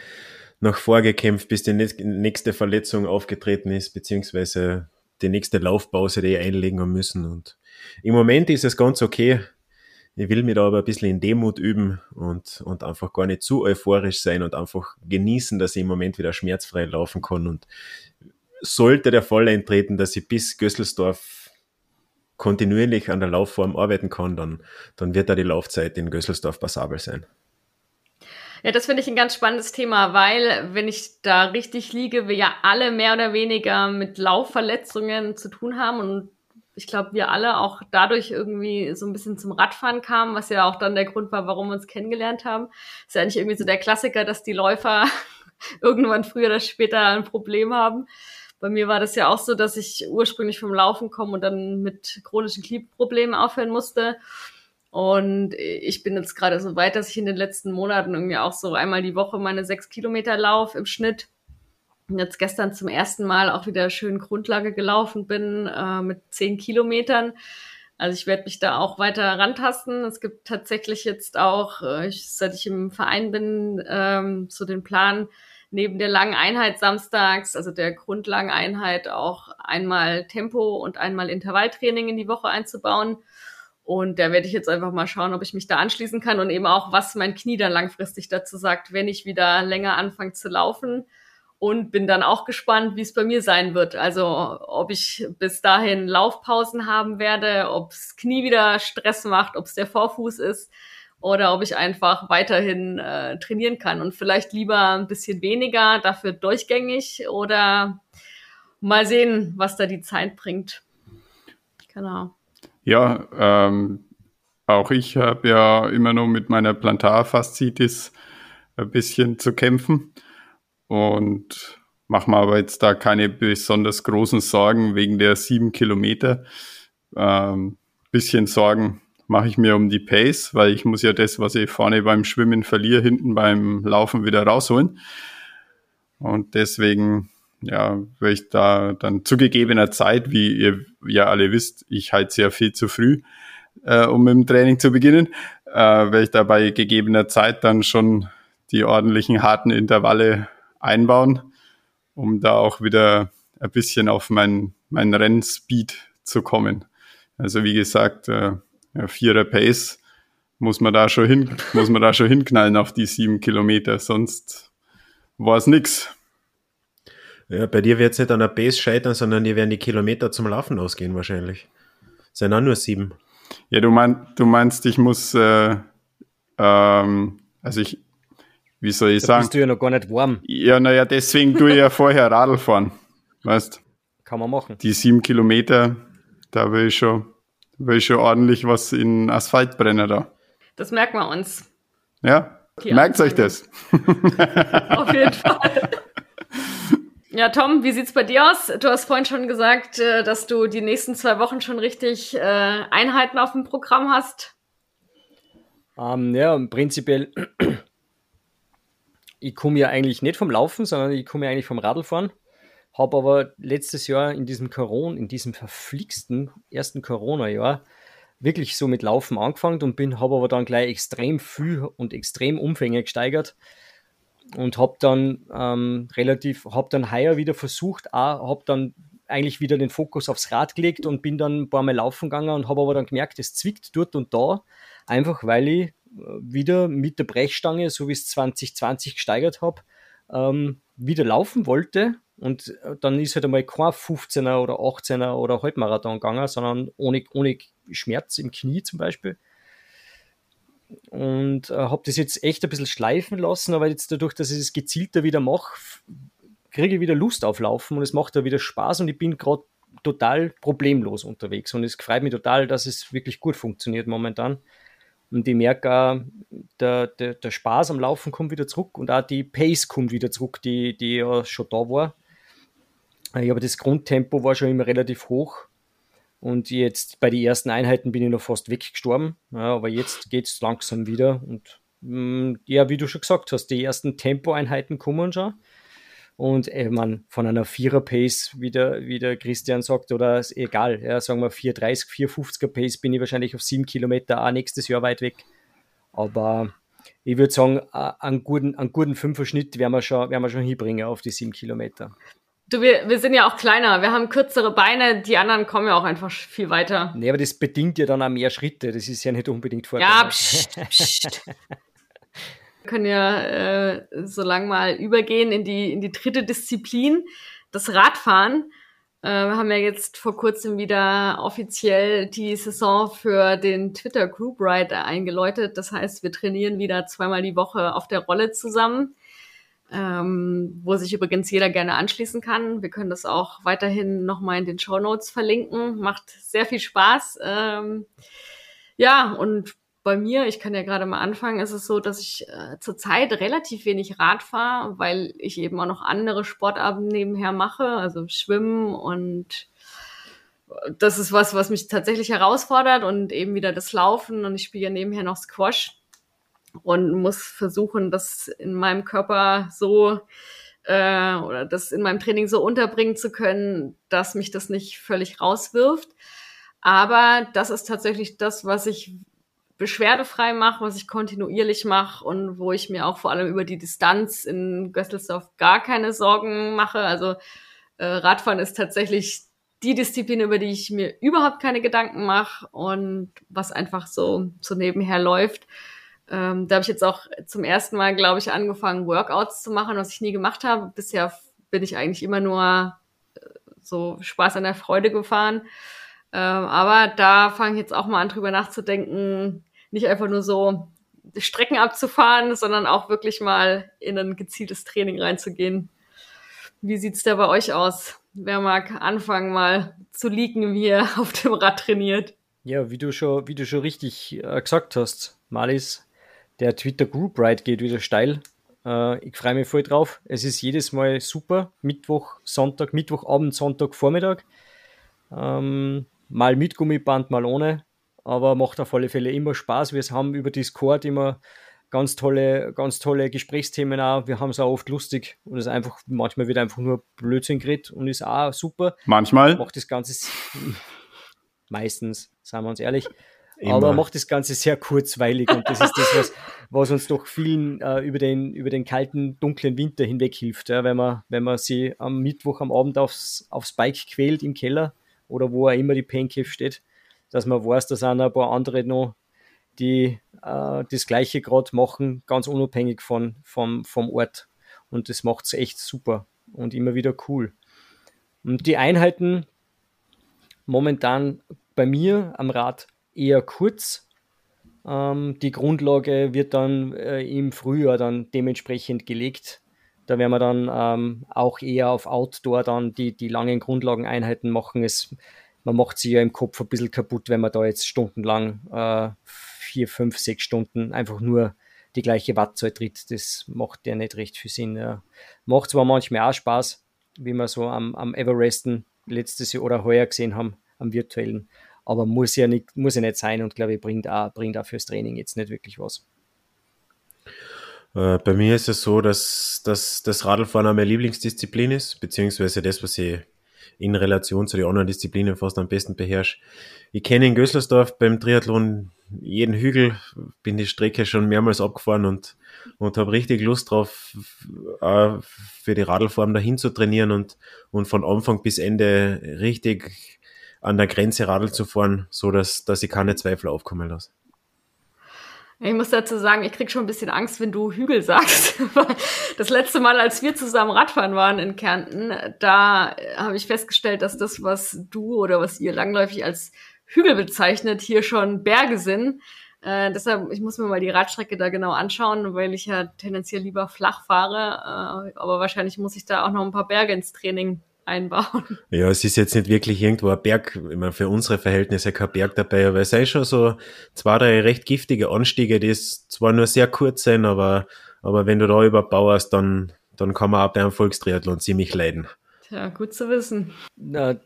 nach vorgekämpft, bis die nächste Verletzung aufgetreten ist, beziehungsweise die nächste Laufpause, die ich einlegen müssen. Und im Moment ist es ganz okay. Ich will mir da aber ein bisschen in Demut üben und, und einfach gar nicht zu euphorisch sein und einfach genießen, dass ich im Moment wieder schmerzfrei laufen kann. Und sollte der Fall eintreten, dass ich bis Gösselsdorf kontinuierlich an der Laufform arbeiten kann, dann, dann wird da die Laufzeit in Gösselsdorf passabel sein. Ja, das finde ich ein ganz spannendes Thema, weil wenn ich da richtig liege, wir ja alle mehr oder weniger mit Laufverletzungen zu tun haben und ich glaube, wir alle auch dadurch irgendwie so ein bisschen zum Radfahren kamen, was ja auch dann der Grund war, warum wir uns kennengelernt haben. Ist ja eigentlich irgendwie so der Klassiker, dass die Läufer irgendwann früher oder später ein Problem haben. Bei mir war das ja auch so, dass ich ursprünglich vom Laufen komme und dann mit chronischen Knieproblemen aufhören musste. Und ich bin jetzt gerade so weit, dass ich in den letzten Monaten irgendwie auch so einmal die Woche meine sechs Kilometer Lauf im Schnitt jetzt gestern zum ersten Mal auch wieder schön Grundlage gelaufen bin äh, mit zehn Kilometern. Also ich werde mich da auch weiter rantasten. Es gibt tatsächlich jetzt auch, äh, ich, seit ich im Verein bin, ähm, so den Plan, neben der langen Einheit samstags, also der grundlangen Einheit, auch einmal Tempo und einmal Intervalltraining in die Woche einzubauen. Und da werde ich jetzt einfach mal schauen, ob ich mich da anschließen kann und eben auch, was mein Knie dann langfristig dazu sagt, wenn ich wieder länger anfange zu laufen. Und bin dann auch gespannt, wie es bei mir sein wird. Also ob ich bis dahin Laufpausen haben werde, ob das Knie wieder Stress macht, ob es der Vorfuß ist oder ob ich einfach weiterhin äh, trainieren kann und vielleicht lieber ein bisschen weniger, dafür durchgängig oder mal sehen, was da die Zeit bringt. Genau. Ja, ähm, auch ich habe ja immer noch mit meiner Plantarfaszitis ein bisschen zu kämpfen und mache mir aber jetzt da keine besonders großen Sorgen wegen der sieben Kilometer. Ähm, bisschen Sorgen mache ich mir um die Pace, weil ich muss ja das, was ich vorne beim Schwimmen verliere, hinten beim Laufen wieder rausholen. Und deswegen, ja, würde ich da dann zu gegebener Zeit, wie ihr ja alle wisst, ich halt sehr viel zu früh, äh, um dem Training zu beginnen, äh, werde ich da bei gegebener Zeit dann schon die ordentlichen harten Intervalle einbauen, um da auch wieder ein bisschen auf mein, mein Rennspeed zu kommen. Also wie gesagt, äh, ja, Vierer Pace muss man da schon hin, muss man da schon hinknallen auf die sieben Kilometer, sonst war es nix. Ja, bei dir wird es nicht an der Pace scheitern, sondern dir werden die Kilometer zum Laufen ausgehen wahrscheinlich. Sind auch nur sieben. Ja, du, mein, du meinst, ich muss, äh, ähm, also ich, wie soll ich da sagen? Bist du ja noch gar nicht warm. Ja, naja, deswegen tue ich ja vorher Radl fahren. Weißt? Kann man machen. Die sieben Kilometer, da will ich schon, will schon ordentlich was in Asphalt brennen da. Das merken wir uns. Ja? Die Merkt euch das? Auf jeden Fall. Ja, Tom, wie sieht's bei dir aus? Du hast vorhin schon gesagt, äh, dass du die nächsten zwei Wochen schon richtig äh, Einheiten auf dem Programm hast. Ähm, ja, prinzipiell, ich komme ja eigentlich nicht vom Laufen, sondern ich komme ja eigentlich vom Radlfahren. Habe aber letztes Jahr in diesem Corona, in diesem verflixten ersten Corona-Jahr wirklich so mit Laufen angefangen und bin, habe aber dann gleich extrem viel und extrem Umfänge gesteigert und habe dann ähm, relativ, habe dann heuer wieder versucht, habe dann eigentlich wieder den Fokus aufs Rad gelegt und bin dann ein paar Mal laufen gegangen und habe aber dann gemerkt, es zwickt dort und da, einfach weil ich wieder mit der Brechstange, so wie es 2020 gesteigert habe, ähm, wieder laufen wollte und äh, dann ist halt einmal kein 15er oder 18er oder Halbmarathon gegangen, sondern ohne, ohne Schmerz im Knie zum Beispiel. Und äh, habe das jetzt echt ein bisschen schleifen lassen, aber jetzt dadurch, dass ich es gezielter wieder mache, kriege ich wieder Lust auf Laufen und es macht da wieder Spaß und ich bin gerade total problemlos unterwegs und es freut mich total, dass es wirklich gut funktioniert momentan. Und ich merke auch, der, der, der Spaß am Laufen kommt wieder zurück und auch die Pace kommt wieder zurück, die, die ja schon da war. Habe das Grundtempo war schon immer relativ hoch. Und jetzt bei den ersten Einheiten bin ich noch fast weggestorben. Ja, aber jetzt geht es langsam wieder. Und mm, ja, wie du schon gesagt hast, die ersten Tempoeinheiten kommen schon. Und äh, man von einer Vierer-Pace, wie der, wie der Christian sagt, oder ist egal, ja, sagen wir 430, 450er Pace, bin ich wahrscheinlich auf sieben Kilometer auch nächstes Jahr weit weg. Aber ich würde sagen, einen guten, einen guten Fünfer-Schnitt werden wir, schon, werden wir schon hinbringen auf die sieben Kilometer. Du, wir, wir sind ja auch kleiner, wir haben kürzere Beine, die anderen kommen ja auch einfach viel weiter. Nee, aber das bedingt ja dann auch mehr Schritte, das ist ja nicht unbedingt vorteilhaft. Ja, pst, pst. wir können ja äh, so lang mal übergehen in die, in die dritte Disziplin, das Radfahren. Äh, wir haben ja jetzt vor kurzem wieder offiziell die Saison für den Twitter Group Ride eingeläutet. Das heißt, wir trainieren wieder zweimal die Woche auf der Rolle zusammen ähm, wo sich übrigens jeder gerne anschließen kann. Wir können das auch weiterhin nochmal in den Show Notes verlinken. Macht sehr viel Spaß. Ähm, ja, und bei mir, ich kann ja gerade mal anfangen, ist es so, dass ich äh, zurzeit relativ wenig Rad fahre, weil ich eben auch noch andere Sportarten nebenher mache, also Schwimmen und das ist was, was mich tatsächlich herausfordert und eben wieder das Laufen und ich spiele ja nebenher noch Squash und muss versuchen, das in meinem Körper so äh, oder das in meinem Training so unterbringen zu können, dass mich das nicht völlig rauswirft. Aber das ist tatsächlich das, was ich beschwerdefrei mache, was ich kontinuierlich mache und wo ich mir auch vor allem über die Distanz in Gösselsdorf gar keine Sorgen mache. Also äh, Radfahren ist tatsächlich die Disziplin, über die ich mir überhaupt keine Gedanken mache und was einfach so, so nebenher läuft. Ähm, da habe ich jetzt auch zum ersten Mal, glaube ich, angefangen, Workouts zu machen, was ich nie gemacht habe. Bisher bin ich eigentlich immer nur äh, so Spaß an der Freude gefahren. Ähm, aber da fange ich jetzt auch mal an, drüber nachzudenken, nicht einfach nur so Strecken abzufahren, sondern auch wirklich mal in ein gezieltes Training reinzugehen. Wie sieht's da bei euch aus? Wer mag anfangen, mal zu leaken, wie er auf dem Rad trainiert? Ja, wie du schon, wie du schon richtig äh, gesagt hast, Malis, der Twitter Group Ride geht wieder steil. Äh, ich freue mich voll drauf. Es ist jedes Mal super. Mittwoch, Sonntag, Mittwochabend, Sonntag, Vormittag. Ähm, mal mit Gummiband, mal ohne. Aber macht auf alle Fälle immer Spaß. Wir haben über Discord immer ganz tolle, ganz tolle Gesprächsthemen auch. Wir haben es auch oft lustig und es einfach, manchmal wird einfach nur Blödsinn geredet und ist auch super. Manchmal. Macht das Ganze meistens, sagen wir uns ehrlich. Immer. Aber macht das Ganze sehr kurzweilig und das ist das, was, was uns doch vielen äh, über, den, über den kalten, dunklen Winter hinweg hilft. Ja, wenn, man, wenn man sie am Mittwoch am Abend aufs, aufs Bike quält im Keller oder wo auch immer die Pancave steht, dass man weiß, auch noch ein paar andere noch die äh, das Gleiche gerade machen, ganz unabhängig von, vom, vom Ort. Und das macht es echt super und immer wieder cool. Und die Einheiten momentan bei mir am Rad eher kurz. Ähm, die Grundlage wird dann äh, im Frühjahr dann dementsprechend gelegt. Da werden wir dann ähm, auch eher auf Outdoor dann die, die langen Grundlageneinheiten machen. Es, man macht sich ja im Kopf ein bisschen kaputt, wenn man da jetzt stundenlang äh, vier, fünf, sechs Stunden einfach nur die gleiche Wattzahl tritt. Das macht ja nicht recht viel Sinn. Ja. Macht zwar manchmal auch Spaß, wie wir so am, am Everesten letztes Jahr oder heuer gesehen haben, am virtuellen aber muss ja nicht, muss ja nicht sein und glaube ich, bringt auch, bringt auch fürs Training jetzt nicht wirklich was. Äh, bei mir ist es so, dass, dass das Radlfahren meine Lieblingsdisziplin ist, beziehungsweise das, was ich in Relation zu den anderen Disziplinen fast am besten beherrsche. Ich kenne in Gößlersdorf beim Triathlon jeden Hügel, bin die Strecke schon mehrmals abgefahren und, und habe richtig Lust drauf, für die Radlform dahin zu trainieren und, und von Anfang bis Ende richtig an der Grenze Radl zu fahren, so dass, dass ich keine Zweifel aufkommen lasse. Ich muss dazu sagen, ich krieg schon ein bisschen Angst, wenn du Hügel sagst. das letzte Mal, als wir zusammen Radfahren waren in Kärnten, da habe ich festgestellt, dass das, was du oder was ihr langläufig als Hügel bezeichnet, hier schon Berge sind. Äh, deshalb, ich muss mir mal die Radstrecke da genau anschauen, weil ich ja tendenziell lieber flach fahre. Äh, aber wahrscheinlich muss ich da auch noch ein paar Berge ins Training einbauen. Ja, es ist jetzt nicht wirklich irgendwo ein Berg, ich meine, für unsere Verhältnisse kein Berg dabei, aber es sind schon so zwei, drei recht giftige Anstiege, die zwar nur sehr kurz sind, aber, aber wenn du da überbauerst, dann, dann kann man auch beim Volkstriathlon ziemlich leiden. Tja, gut zu wissen. Na,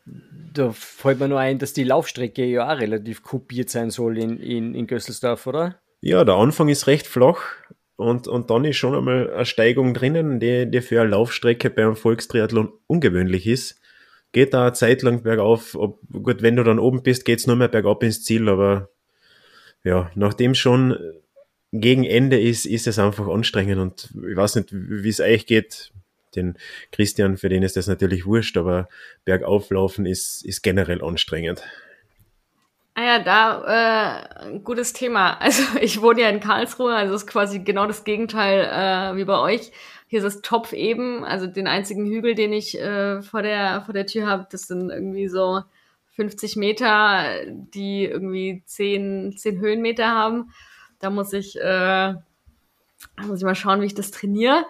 da fällt mir nur ein, dass die Laufstrecke ja auch relativ kopiert sein soll in, in, in Gösselsdorf, oder? Ja, der Anfang ist recht flach, und, und dann ist schon einmal eine Steigung drinnen, die, die für eine Laufstrecke beim Volkstriathlon ungewöhnlich ist. Geht da eine Zeit lang bergauf. Ob, gut, wenn du dann oben bist, geht's nur mehr bergab ins Ziel, aber ja, nachdem schon gegen Ende ist, ist es einfach anstrengend und ich weiß nicht, wie es euch geht. Den Christian, für den ist das natürlich wurscht, aber bergauflaufen ist, ist generell anstrengend. Ah ja, da äh, gutes Thema. Also ich wohne ja in Karlsruhe, also ist quasi genau das Gegenteil äh, wie bei euch. Hier ist es Topf eben, also den einzigen Hügel, den ich äh, vor der vor der Tür habe, das sind irgendwie so 50 Meter, die irgendwie 10, 10 Höhenmeter haben. Da muss ich, äh, muss ich mal schauen, wie ich das trainiere.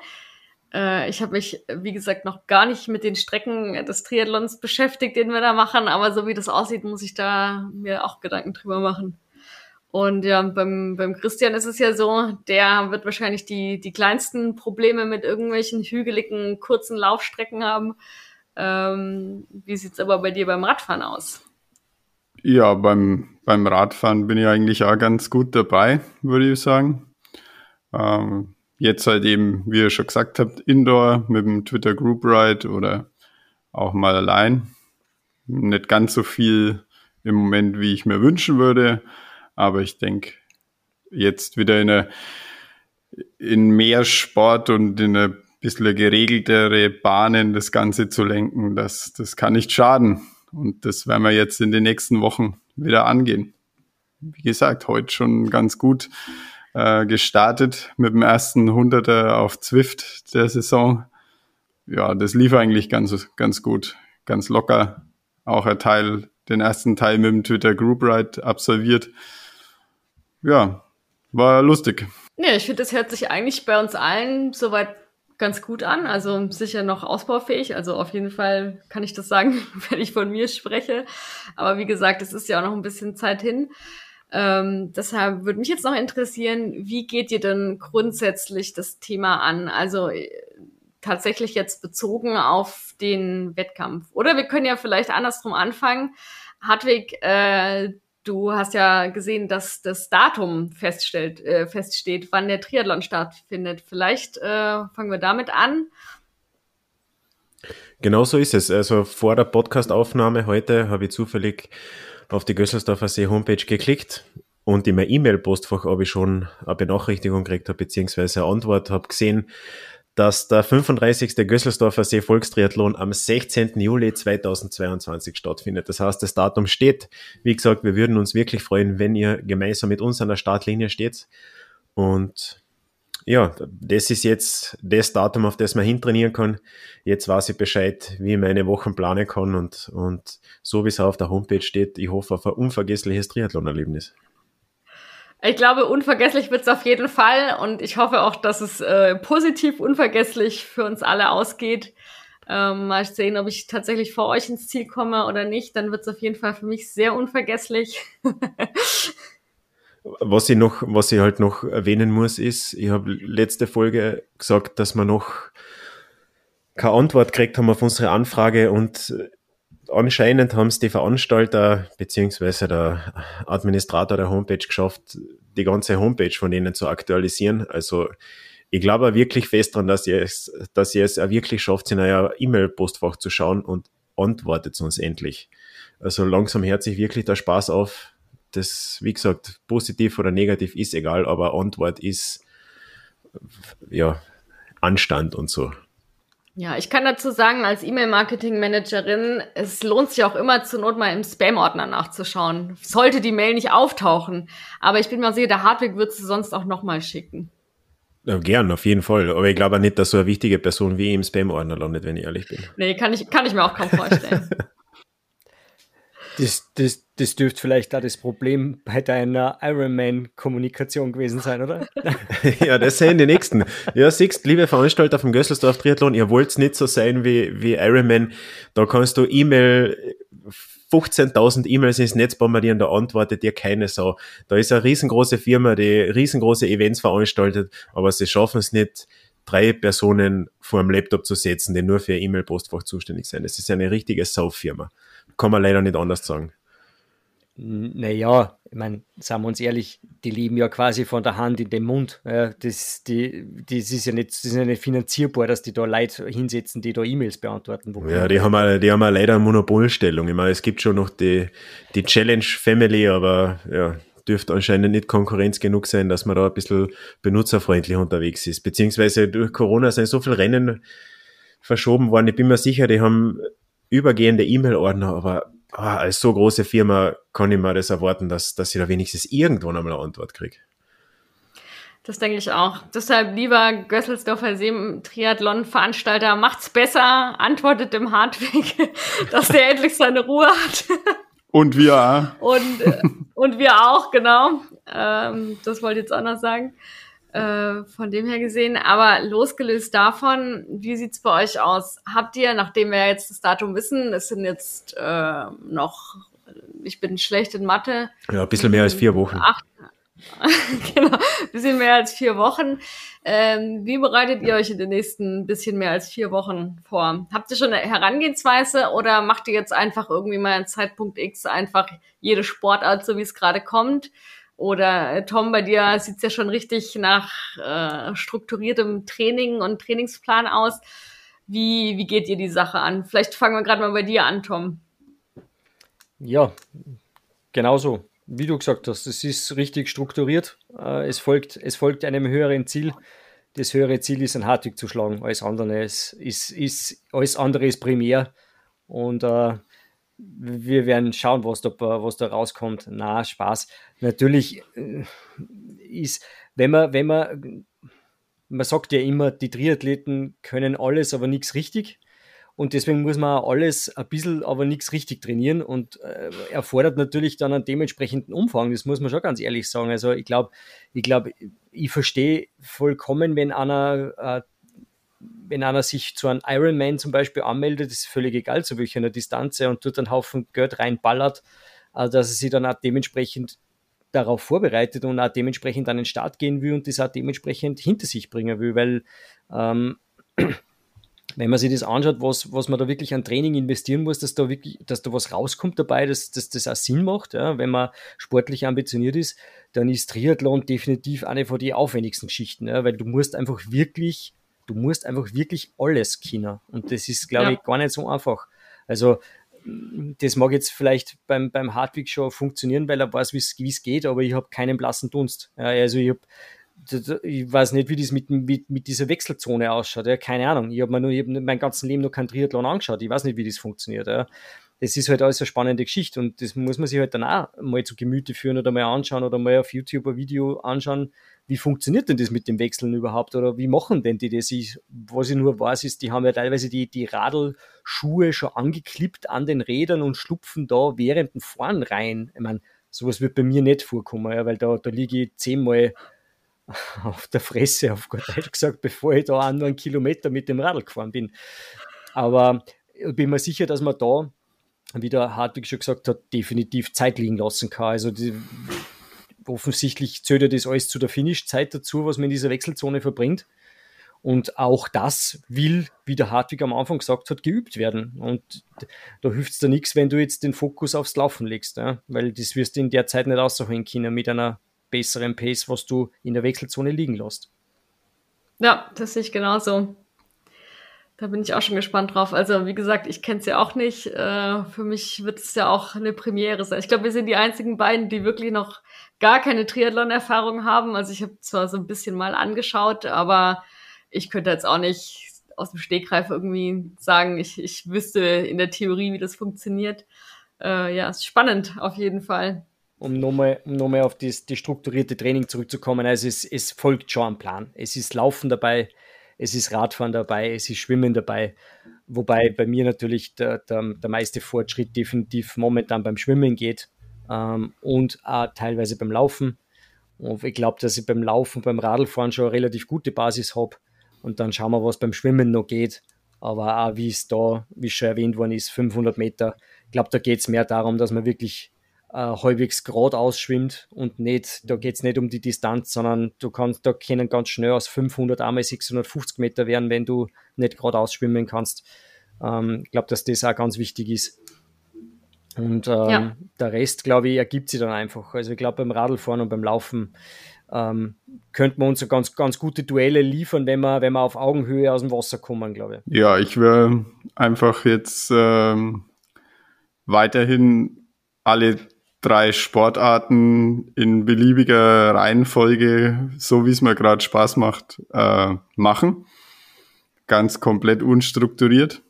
Äh, ich habe mich, wie gesagt, noch gar nicht mit den Strecken des Triathlons beschäftigt, den wir da machen, aber so wie das aussieht, muss ich da mir auch Gedanken drüber machen. Und ja, beim, beim Christian ist es ja so, der wird wahrscheinlich die, die kleinsten Probleme mit irgendwelchen hügeligen, kurzen Laufstrecken haben. Ähm, wie es aber bei dir beim Radfahren aus? Ja, beim, beim Radfahren bin ich eigentlich auch ganz gut dabei, würde ich sagen. Ähm, jetzt halt eben, wie ihr schon gesagt habt, Indoor mit dem Twitter Group Ride oder auch mal allein. Nicht ganz so viel im Moment, wie ich mir wünschen würde, aber ich denke, jetzt wieder in, eine, in mehr Sport und in eine bisschen geregeltere Bahnen das Ganze zu lenken, das, das kann nicht schaden. Und das werden wir jetzt in den nächsten Wochen wieder angehen. Wie gesagt, heute schon ganz gut äh, gestartet mit dem ersten Hunderter auf Zwift der Saison. Ja, das lief eigentlich ganz, ganz gut, ganz locker. Auch ein Teil, den ersten Teil mit dem Twitter Group Ride absolviert. Ja, war lustig. Ja, ich finde, das hört sich eigentlich bei uns allen soweit ganz gut an. Also sicher noch ausbaufähig. Also auf jeden Fall kann ich das sagen, wenn ich von mir spreche. Aber wie gesagt, es ist ja auch noch ein bisschen Zeit hin. Ähm, deshalb würde mich jetzt noch interessieren, wie geht ihr denn grundsätzlich das Thema an? Also äh, tatsächlich jetzt bezogen auf den Wettkampf. Oder wir können ja vielleicht andersrum anfangen. Hartwig, äh, du hast ja gesehen, dass das Datum feststellt, äh, feststeht, wann der Triathlon stattfindet. Vielleicht äh, fangen wir damit an. Genau so ist es. Also vor der Podcastaufnahme heute habe ich zufällig auf die Gösselsdorfer See Homepage geklickt und in mein E-Mail-Postfach habe ich schon eine Benachrichtigung gekriegt, habe, beziehungsweise eine Antwort, habe gesehen, dass der 35. Gösselsdorfer See Volkstriathlon am 16. Juli 2022 stattfindet. Das heißt, das Datum steht. Wie gesagt, wir würden uns wirklich freuen, wenn ihr gemeinsam mit uns an der Startlinie steht. Und ja, das ist jetzt das Datum, auf das man hintrainieren kann. Jetzt weiß ich Bescheid, wie ich meine Wochen planen kann und, und so wie es auf der Homepage steht, ich hoffe auf ein unvergessliches Triathlon-Erlebnis. Ich glaube, unvergesslich wird es auf jeden Fall und ich hoffe auch, dass es äh, positiv unvergesslich für uns alle ausgeht. Ähm, mal sehen, ob ich tatsächlich vor euch ins Ziel komme oder nicht. Dann wird es auf jeden Fall für mich sehr unvergesslich. Was ich noch, was ich halt noch erwähnen muss, ist, ich habe letzte Folge gesagt, dass wir noch keine Antwort gekriegt haben auf unsere Anfrage und anscheinend haben es die Veranstalter beziehungsweise der Administrator der Homepage geschafft, die ganze Homepage von denen zu aktualisieren. Also ich glaube wirklich fest daran, dass ihr es, dass ihr es auch wirklich schafft, in euer E-Mail-Postfach zu schauen und antwortet uns endlich. Also langsam hört sich wirklich der Spaß auf, das, wie gesagt, positiv oder negativ ist egal, aber Antwort ist, ja, Anstand und so. Ja, ich kann dazu sagen, als E-Mail-Marketing-Managerin, es lohnt sich auch immer zur Not mal im Spam-Ordner nachzuschauen. Sollte die Mail nicht auftauchen. Aber ich bin mal sicher, der Hardwig wird sie sonst auch nochmal schicken. Ja, gern, auf jeden Fall. Aber ich glaube nicht, dass so eine wichtige Person wie im Spam-Ordner landet, wenn ich ehrlich bin. Nee, kann ich, kann ich mir auch kaum vorstellen. Das, das, das dürfte vielleicht da das Problem bei deiner Ironman-Kommunikation gewesen sein, oder? ja, das sehen die Nächsten. Ja, siehst, liebe Veranstalter vom Gösselsdorf Triathlon, ihr wollt nicht so sein wie, wie Ironman. Da kannst du E-Mail, 15.000 E-Mails ins Netz bombardieren, da antwortet dir keine Sau. Da ist eine riesengroße Firma, die riesengroße Events veranstaltet, aber sie schaffen es nicht, drei Personen vor dem Laptop zu setzen, die nur für E-Mail-Postfach zuständig sind. Das ist eine richtige Saufirma kann man leider nicht anders sagen. Naja, ich meine, sagen wir uns ehrlich, die leben ja quasi von der Hand in den Mund. das, die, das, ist ja nicht, das ist ja nicht finanzierbar, dass die da Leute hinsetzen, die da E-Mails beantworten. Ja, die haben, auch, die haben auch leider eine Monopolstellung. Ich meine, es gibt schon noch die, die Challenge Family, aber ja, dürfte anscheinend nicht Konkurrenz genug sein, dass man da ein bisschen benutzerfreundlich unterwegs ist. Beziehungsweise durch Corona sind so viele Rennen verschoben worden. Ich bin mir sicher, die haben übergehende E-Mail-Ordner, aber ah, als so große Firma kann ich mir das erwarten, dass, dass ich da wenigstens irgendwann einmal eine Antwort kriege. Das denke ich auch. Deshalb, lieber Gösselsdorfer See-Triathlon-Veranstalter, macht's besser, antwortet dem Hartweg, dass der endlich seine Ruhe hat. Und wir auch. Und, äh, und wir auch, genau. Ähm, das wollte ich jetzt auch noch sagen. Äh, von dem her gesehen. Aber losgelöst davon, wie sieht's bei euch aus? Habt ihr, nachdem wir jetzt das Datum wissen, es sind jetzt äh, noch, ich bin schlecht in Mathe. Ja, ein bisschen mehr als vier Wochen. Acht, genau, ein bisschen mehr als vier Wochen. Ähm, wie bereitet ihr euch in den nächsten bisschen mehr als vier Wochen vor? Habt ihr schon eine Herangehensweise oder macht ihr jetzt einfach irgendwie mal einen Zeitpunkt X einfach jede Sportart, so wie es gerade kommt? Oder äh, Tom, bei dir sieht's ja schon richtig nach äh, strukturiertem Training und Trainingsplan aus. Wie, wie geht ihr die Sache an? Vielleicht fangen wir gerade mal bei dir an, Tom. Ja, genauso. wie du gesagt hast, es ist richtig strukturiert. Äh, es, folgt, es folgt einem höheren Ziel. Das höhere Ziel ist, ein Hartwig zu schlagen. Alles andere ist, ist, ist, alles andere ist primär. Und äh, wir werden schauen, was da, was da rauskommt. Na, Spaß. Natürlich äh, ist, wenn man, wenn man, man sagt ja immer, die Triathleten können alles, aber nichts richtig. Und deswegen muss man alles ein bisschen, aber nichts richtig trainieren und äh, erfordert natürlich dann einen dementsprechenden Umfang. Das muss man schon ganz ehrlich sagen. Also ich glaube, ich glaube, ich verstehe vollkommen, wenn einer, äh, wenn einer sich zu einem Ironman zum Beispiel anmeldet, ist völlig egal zu welcher Distanz und dort einen Haufen Geld reinballert, äh, dass er sich dann auch dementsprechend darauf vorbereitet und auch dementsprechend an den Start gehen will und das auch dementsprechend hinter sich bringen will, weil ähm, wenn man sich das anschaut, was, was man da wirklich an Training investieren muss, dass da wirklich, dass da was rauskommt dabei, dass, dass das auch Sinn macht, ja, wenn man sportlich ambitioniert ist, dann ist Triathlon definitiv eine von den aufwendigsten Geschichten, ja, weil du musst einfach wirklich, du musst einfach wirklich alles kennen. Und das ist, glaube ja. ich, gar nicht so einfach. Also, das mag jetzt vielleicht beim, beim Hartwig schon funktionieren, weil er weiß, wie es geht, aber ich habe keinen blassen Dunst. Ja, also ich habe ich weiß nicht, wie das mit, mit, mit dieser Wechselzone ausschaut. Ja, keine Ahnung. Ich habe mir nur mein ganzes Leben noch kein Triathlon angeschaut. Ich weiß nicht, wie das funktioniert. Ja. Das ist halt alles eine spannende Geschichte und das muss man sich halt dann auch mal zu Gemüte führen oder mal anschauen oder mal auf YouTube ein Video anschauen. Wie funktioniert denn das mit dem Wechseln überhaupt oder wie machen denn die das? Ich, was ich nur weiß, ist, die haben ja teilweise die, die Radelschuhe schon angeklippt an den Rädern und schlupfen da während dem Fahren rein. Ich meine, sowas wird bei mir nicht vorkommen, ja, weil da, da liege ich zehnmal auf der Fresse, auf Gott gesagt, bevor ich da einen, einen Kilometer mit dem Radl gefahren bin. Aber ich bin mir sicher, dass man da, wie der Hartwig schon gesagt hat, definitiv Zeit liegen lassen kann. Also die, offensichtlich zählt ja das alles zu der Finish-Zeit dazu, was man in dieser Wechselzone verbringt. Und auch das will, wie der Hartwig am Anfang gesagt hat, geübt werden. Und da hilft es dir nichts, wenn du jetzt den Fokus aufs Laufen legst, ja? weil das wirst du in der Zeit nicht ausholen können mit einer besseren Pace, was du in der Wechselzone liegen lässt. Ja, das sehe ich genauso. Da bin ich auch schon gespannt drauf. Also, wie gesagt, ich kenne es ja auch nicht. Äh, für mich wird es ja auch eine Premiere sein. Ich glaube, wir sind die einzigen beiden, die wirklich noch gar keine Triathlon-Erfahrung haben. Also, ich habe zwar so ein bisschen mal angeschaut, aber ich könnte jetzt auch nicht aus dem Stegreif irgendwie sagen, ich, ich wüsste in der Theorie, wie das funktioniert. Äh, ja, ist spannend auf jeden Fall um nochmal um noch auf das, die strukturierte Training zurückzukommen, also es, es folgt schon ein Plan. Es ist Laufen dabei, es ist Radfahren dabei, es ist Schwimmen dabei. Wobei bei mir natürlich der, der, der meiste Fortschritt definitiv momentan beim Schwimmen geht ähm, und auch teilweise beim Laufen. Und ich glaube, dass ich beim Laufen, beim Radlfahren schon eine relativ gute Basis habe. Und dann schauen wir, was beim Schwimmen noch geht. Aber auch wie es da, wie schon erwähnt worden ist, 500 Meter. Ich glaube, da geht es mehr darum, dass man wirklich äh, halbwegs geradeaus schwimmt und nicht, da geht es nicht um die Distanz, sondern du kannst, da können ganz schnell aus 500 einmal 650 Meter werden, wenn du nicht geradeaus schwimmen kannst. Ähm, ich glaube, dass das auch ganz wichtig ist. Und ähm, ja. der Rest, glaube ich, ergibt sich dann einfach. Also ich glaube, beim Radlfahren und beim Laufen ähm, könnte man uns so ganz, ganz gute Duelle liefern, wenn wir, wenn wir auf Augenhöhe aus dem Wasser kommen, glaube ich. Ja, ich wäre einfach jetzt ähm, weiterhin alle drei Sportarten in beliebiger Reihenfolge, so wie es mir gerade Spaß macht, äh, machen. Ganz komplett unstrukturiert.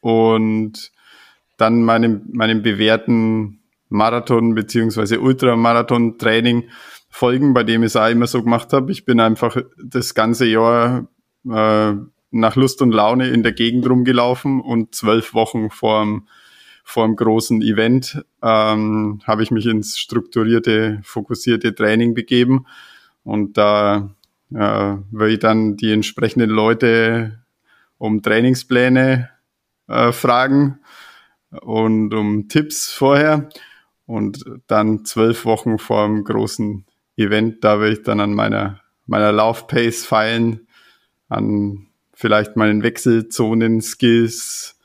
Und dann meinem, meinem bewährten Marathon- beziehungsweise Ultramarathon-Training folgen, bei dem ich es auch immer so gemacht habe. Ich bin einfach das ganze Jahr äh, nach Lust und Laune in der Gegend rumgelaufen und zwölf Wochen vorm vor einem großen Event ähm, habe ich mich ins strukturierte, fokussierte Training begeben. Und da äh, will ich dann die entsprechenden Leute um Trainingspläne äh, fragen und um Tipps vorher. Und dann zwölf Wochen vor einem großen Event, da will ich dann an meiner meiner Laufpace feilen, an vielleicht meinen Wechselzonen-Skills,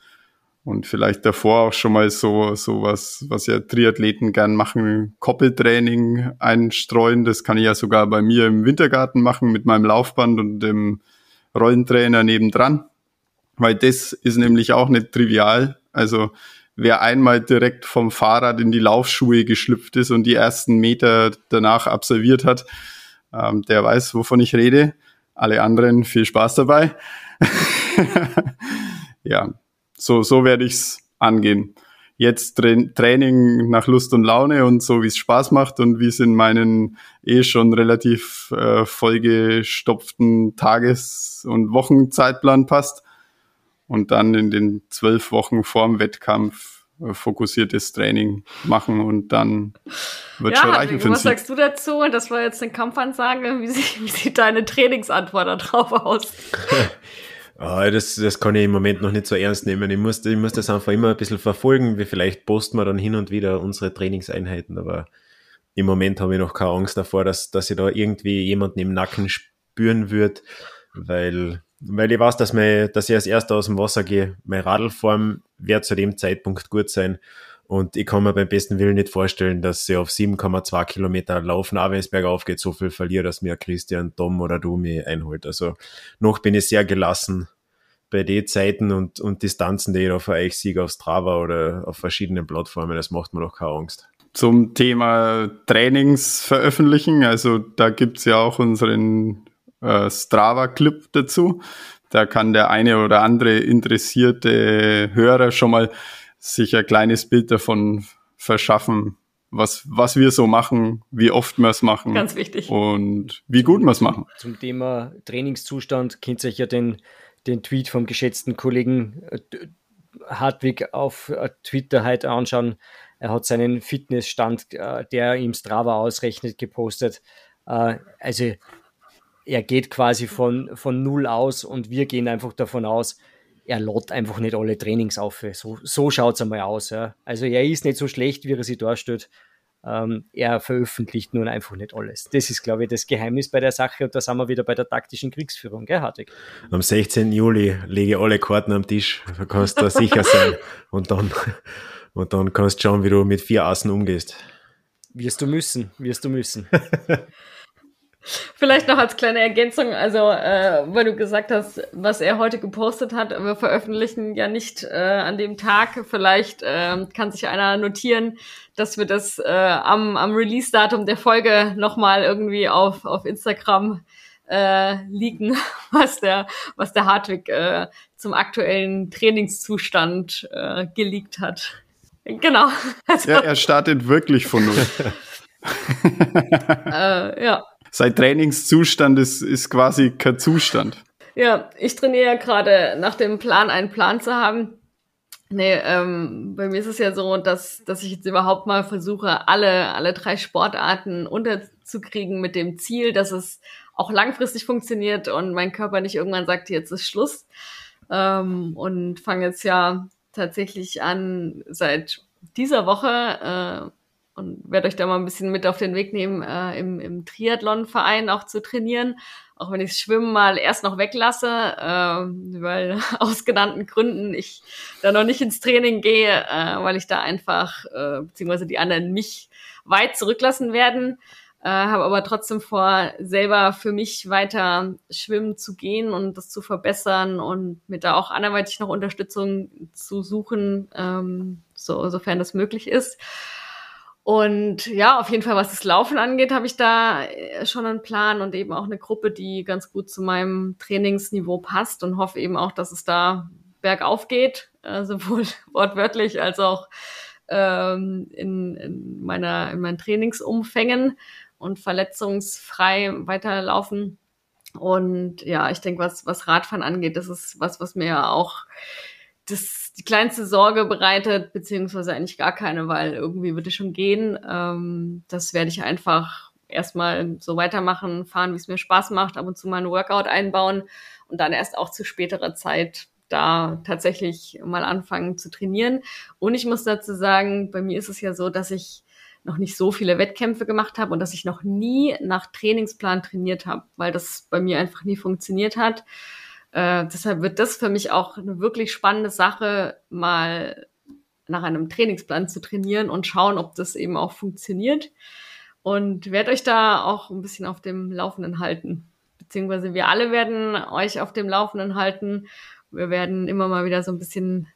und vielleicht davor auch schon mal so, so was, was ja Triathleten gern machen, Koppeltraining einstreuen. Das kann ich ja sogar bei mir im Wintergarten machen mit meinem Laufband und dem Rollentrainer nebendran. Weil das ist nämlich auch nicht trivial. Also wer einmal direkt vom Fahrrad in die Laufschuhe geschlüpft ist und die ersten Meter danach absolviert hat, ähm, der weiß, wovon ich rede. Alle anderen viel Spaß dabei. ja, so, so werde ich's angehen. Jetzt Tra Training nach Lust und Laune und so, wie es Spaß macht und wie es in meinen eh schon relativ äh, vollgestopften Tages- und Wochenzeitplan passt. Und dann in den zwölf Wochen vorm Wettkampf äh, fokussiertes Training machen und dann wird ja, schon reichen für Was sagst du dazu? Das war jetzt eine Kampfansage. Wie sieht, wie sieht deine Trainingsantwort darauf aus? Oh, das, das kann ich im Moment noch nicht so ernst nehmen. Ich muss, ich muss das einfach immer ein bisschen verfolgen. Wie vielleicht posten wir dann hin und wieder unsere Trainingseinheiten, aber im Moment habe ich noch keine Angst davor, dass, dass ich da irgendwie jemanden im Nacken spüren würde, weil, weil ich weiß, dass, mein, dass ich als erster aus dem Wasser gehe. Meine Radlform wird zu dem Zeitpunkt gut sein. Und ich kann mir beim besten Willen nicht vorstellen, dass sie auf 7,2 Kilometer laufen, auch wenn es bergauf geht, so viel verliert, dass mir Christian, Tom oder du mich einholt. Also noch bin ich sehr gelassen bei den Zeiten und, und Distanzen, die ich da für euch siege auf Strava oder auf verschiedenen Plattformen. Das macht mir noch keine Angst. Zum Thema Trainings veröffentlichen, also da gibt's ja auch unseren äh, Strava-Clip dazu. Da kann der eine oder andere interessierte Hörer schon mal sich ein kleines Bild davon verschaffen, was, was wir so machen, wie oft wir es machen. Ganz wichtig. Und wie gut wir es machen. Zum Thema Trainingszustand kennt ihr ja den, den Tweet vom geschätzten Kollegen äh, Hartwig auf äh, Twitter heute anschauen. Er hat seinen Fitnessstand, äh, der ihm Strava ausrechnet, gepostet. Also er geht quasi von, von null aus und wir gehen einfach davon aus, er lädt einfach nicht alle Trainings auf. So, so schaut es einmal aus. Ja. Also er ist nicht so schlecht, wie er sich darstellt. Ähm, er veröffentlicht nun einfach nicht alles. Das ist, glaube ich, das Geheimnis bei der Sache und da sind wir wieder bei der taktischen Kriegsführung, gell, Hartig? Am 16. Juli lege alle Karten am Tisch, da kannst du sicher sein. Und dann, und dann kannst du schauen, wie du mit vier Assen umgehst. Wirst du müssen, wirst du müssen. Vielleicht noch als kleine Ergänzung, also äh, weil du gesagt hast, was er heute gepostet hat, wir veröffentlichen ja nicht äh, an dem Tag. Vielleicht äh, kann sich einer notieren, dass wir das äh, am, am Release-Datum der Folge nochmal irgendwie auf, auf Instagram äh, leaken, was der, was der Hartwig äh, zum aktuellen Trainingszustand äh, geleakt hat. Genau. Also, ja, er startet wirklich von null. äh, ja sein Trainingszustand ist, ist quasi kein Zustand. Ja, ich trainiere ja gerade nach dem Plan, einen Plan zu haben. Nee, ähm, bei mir ist es ja so, dass, dass ich jetzt überhaupt mal versuche, alle, alle drei Sportarten unterzukriegen mit dem Ziel, dass es auch langfristig funktioniert und mein Körper nicht irgendwann sagt, jetzt ist Schluss. Ähm, und fange jetzt ja tatsächlich an, seit dieser Woche äh, und werde euch da mal ein bisschen mit auf den Weg nehmen, äh, im, im Triathlon-Verein auch zu trainieren. Auch wenn ich das Schwimmen mal erst noch weglasse, äh, weil aus genannten Gründen ich da noch nicht ins Training gehe, äh, weil ich da einfach, äh, beziehungsweise die anderen mich weit zurücklassen werden. Äh, habe aber trotzdem vor, selber für mich weiter schwimmen zu gehen und das zu verbessern und mir da auch anderweitig noch Unterstützung zu suchen, ähm, so, sofern das möglich ist. Und ja, auf jeden Fall, was das Laufen angeht, habe ich da äh, schon einen Plan und eben auch eine Gruppe, die ganz gut zu meinem Trainingsniveau passt und hoffe eben auch, dass es da bergauf geht, äh, sowohl wortwörtlich als auch ähm, in, in, meiner, in meinen Trainingsumfängen und verletzungsfrei weiterlaufen. Und ja, ich denke, was, was Radfahren angeht, das ist was, was mir ja auch das die kleinste Sorge bereitet, beziehungsweise eigentlich gar keine, weil irgendwie wird es schon gehen. Ähm, das werde ich einfach erstmal so weitermachen, fahren, wie es mir Spaß macht, ab und zu mal ein Workout einbauen und dann erst auch zu späterer Zeit da tatsächlich mal anfangen zu trainieren. Und ich muss dazu sagen, bei mir ist es ja so, dass ich noch nicht so viele Wettkämpfe gemacht habe und dass ich noch nie nach Trainingsplan trainiert habe, weil das bei mir einfach nie funktioniert hat. Äh, deshalb wird das für mich auch eine wirklich spannende Sache, mal nach einem Trainingsplan zu trainieren und schauen, ob das eben auch funktioniert. Und werde euch da auch ein bisschen auf dem Laufenden halten. Beziehungsweise wir alle werden euch auf dem Laufenden halten. Wir werden immer mal wieder so ein bisschen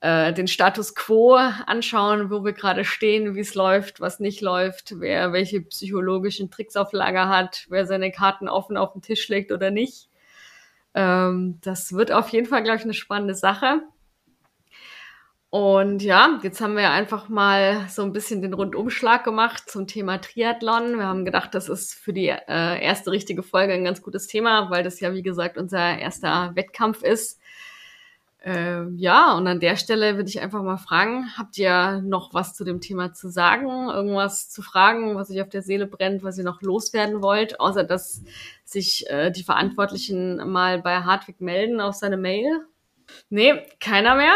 äh, den Status quo anschauen, wo wir gerade stehen, wie es läuft, was nicht läuft, wer welche psychologischen Tricks auf Lager hat, wer seine Karten offen auf den Tisch legt oder nicht. Ähm, das wird auf jeden Fall, glaube ich, eine spannende Sache. Und ja, jetzt haben wir einfach mal so ein bisschen den Rundumschlag gemacht zum Thema Triathlon. Wir haben gedacht, das ist für die äh, erste richtige Folge ein ganz gutes Thema, weil das ja, wie gesagt, unser erster Wettkampf ist. Äh, ja, und an der Stelle würde ich einfach mal fragen, habt ihr noch was zu dem Thema zu sagen? Irgendwas zu fragen, was euch auf der Seele brennt, was ihr noch loswerden wollt, außer dass sich äh, die Verantwortlichen mal bei Hartwig melden auf seine Mail? Nee, keiner mehr.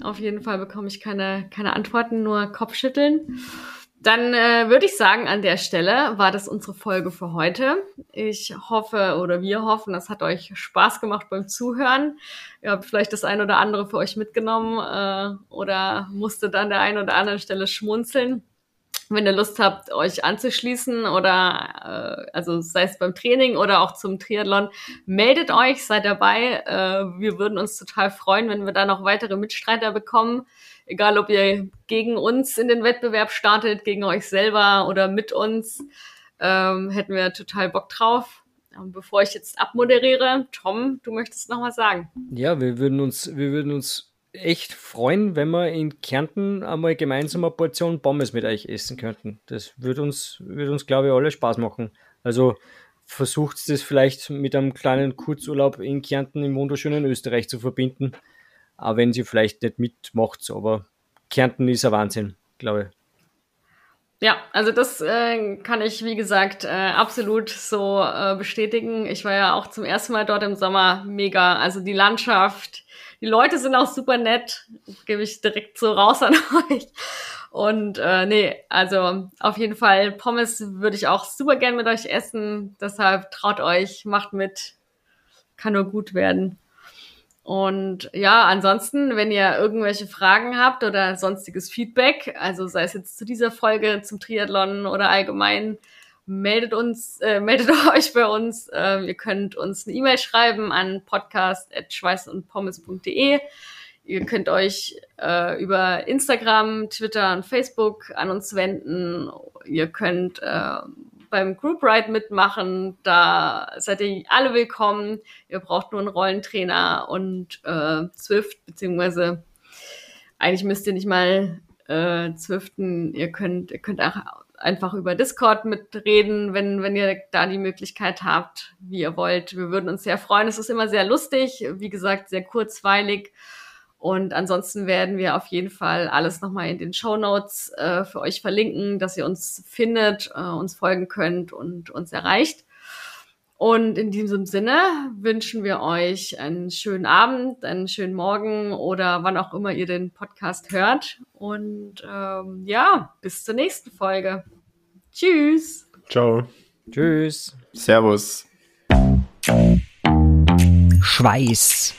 Auf jeden Fall bekomme ich keine, keine Antworten, nur Kopfschütteln. Dann äh, würde ich sagen, an der Stelle war das unsere Folge für heute. Ich hoffe oder wir hoffen, es hat euch Spaß gemacht beim Zuhören. Ihr habt vielleicht das ein oder andere für euch mitgenommen äh, oder musstet an der einen oder anderen Stelle schmunzeln wenn ihr Lust habt, euch anzuschließen oder äh, also sei es beim Training oder auch zum Triathlon, meldet euch, seid dabei. Äh, wir würden uns total freuen, wenn wir da noch weitere Mitstreiter bekommen. Egal, ob ihr gegen uns in den Wettbewerb startet, gegen euch selber oder mit uns, ähm, hätten wir total Bock drauf. Und bevor ich jetzt abmoderiere, Tom, du möchtest noch was sagen? Ja, wir würden uns, wir würden uns echt freuen, wenn wir in Kärnten einmal gemeinsam eine Portion Pommes mit euch essen könnten. Das würde uns, würde uns, glaube ich, alle Spaß machen. Also versucht es vielleicht mit einem kleinen Kurzurlaub in Kärnten im wunderschönen Österreich zu verbinden. Auch wenn sie vielleicht nicht mitmacht, aber Kärnten ist ein Wahnsinn, glaube ich. Ja, also das äh, kann ich, wie gesagt, äh, absolut so äh, bestätigen. Ich war ja auch zum ersten Mal dort im Sommer mega. Also die Landschaft, die Leute sind auch super nett, gebe ich direkt so raus an euch. Und äh, nee, also auf jeden Fall Pommes würde ich auch super gern mit euch essen. Deshalb traut euch, macht mit, kann nur gut werden. Und ja, ansonsten, wenn ihr irgendwelche Fragen habt oder sonstiges Feedback, also sei es jetzt zu dieser Folge, zum Triathlon oder allgemein, meldet uns, äh, meldet euch bei uns. Äh, ihr könnt uns eine E-Mail schreiben an podcast.schweißundpommes.de. Ihr könnt euch äh, über Instagram, Twitter und Facebook an uns wenden. Ihr könnt äh, beim Group Ride mitmachen. Da seid ihr alle willkommen. Ihr braucht nur einen Rollentrainer und äh, Zwift, beziehungsweise eigentlich müsst ihr nicht mal äh, Zwiften. Ihr könnt, ihr könnt auch einfach über Discord mitreden, wenn, wenn ihr da die Möglichkeit habt, wie ihr wollt. Wir würden uns sehr freuen. Es ist immer sehr lustig, wie gesagt, sehr kurzweilig. Und ansonsten werden wir auf jeden Fall alles nochmal in den Show Notes äh, für euch verlinken, dass ihr uns findet, äh, uns folgen könnt und uns erreicht. Und in diesem Sinne wünschen wir euch einen schönen Abend, einen schönen Morgen oder wann auch immer ihr den Podcast hört. Und ähm, ja, bis zur nächsten Folge. Tschüss. Ciao. Tschüss. Servus. Schweiß.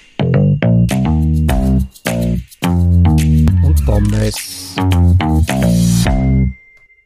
Omnes.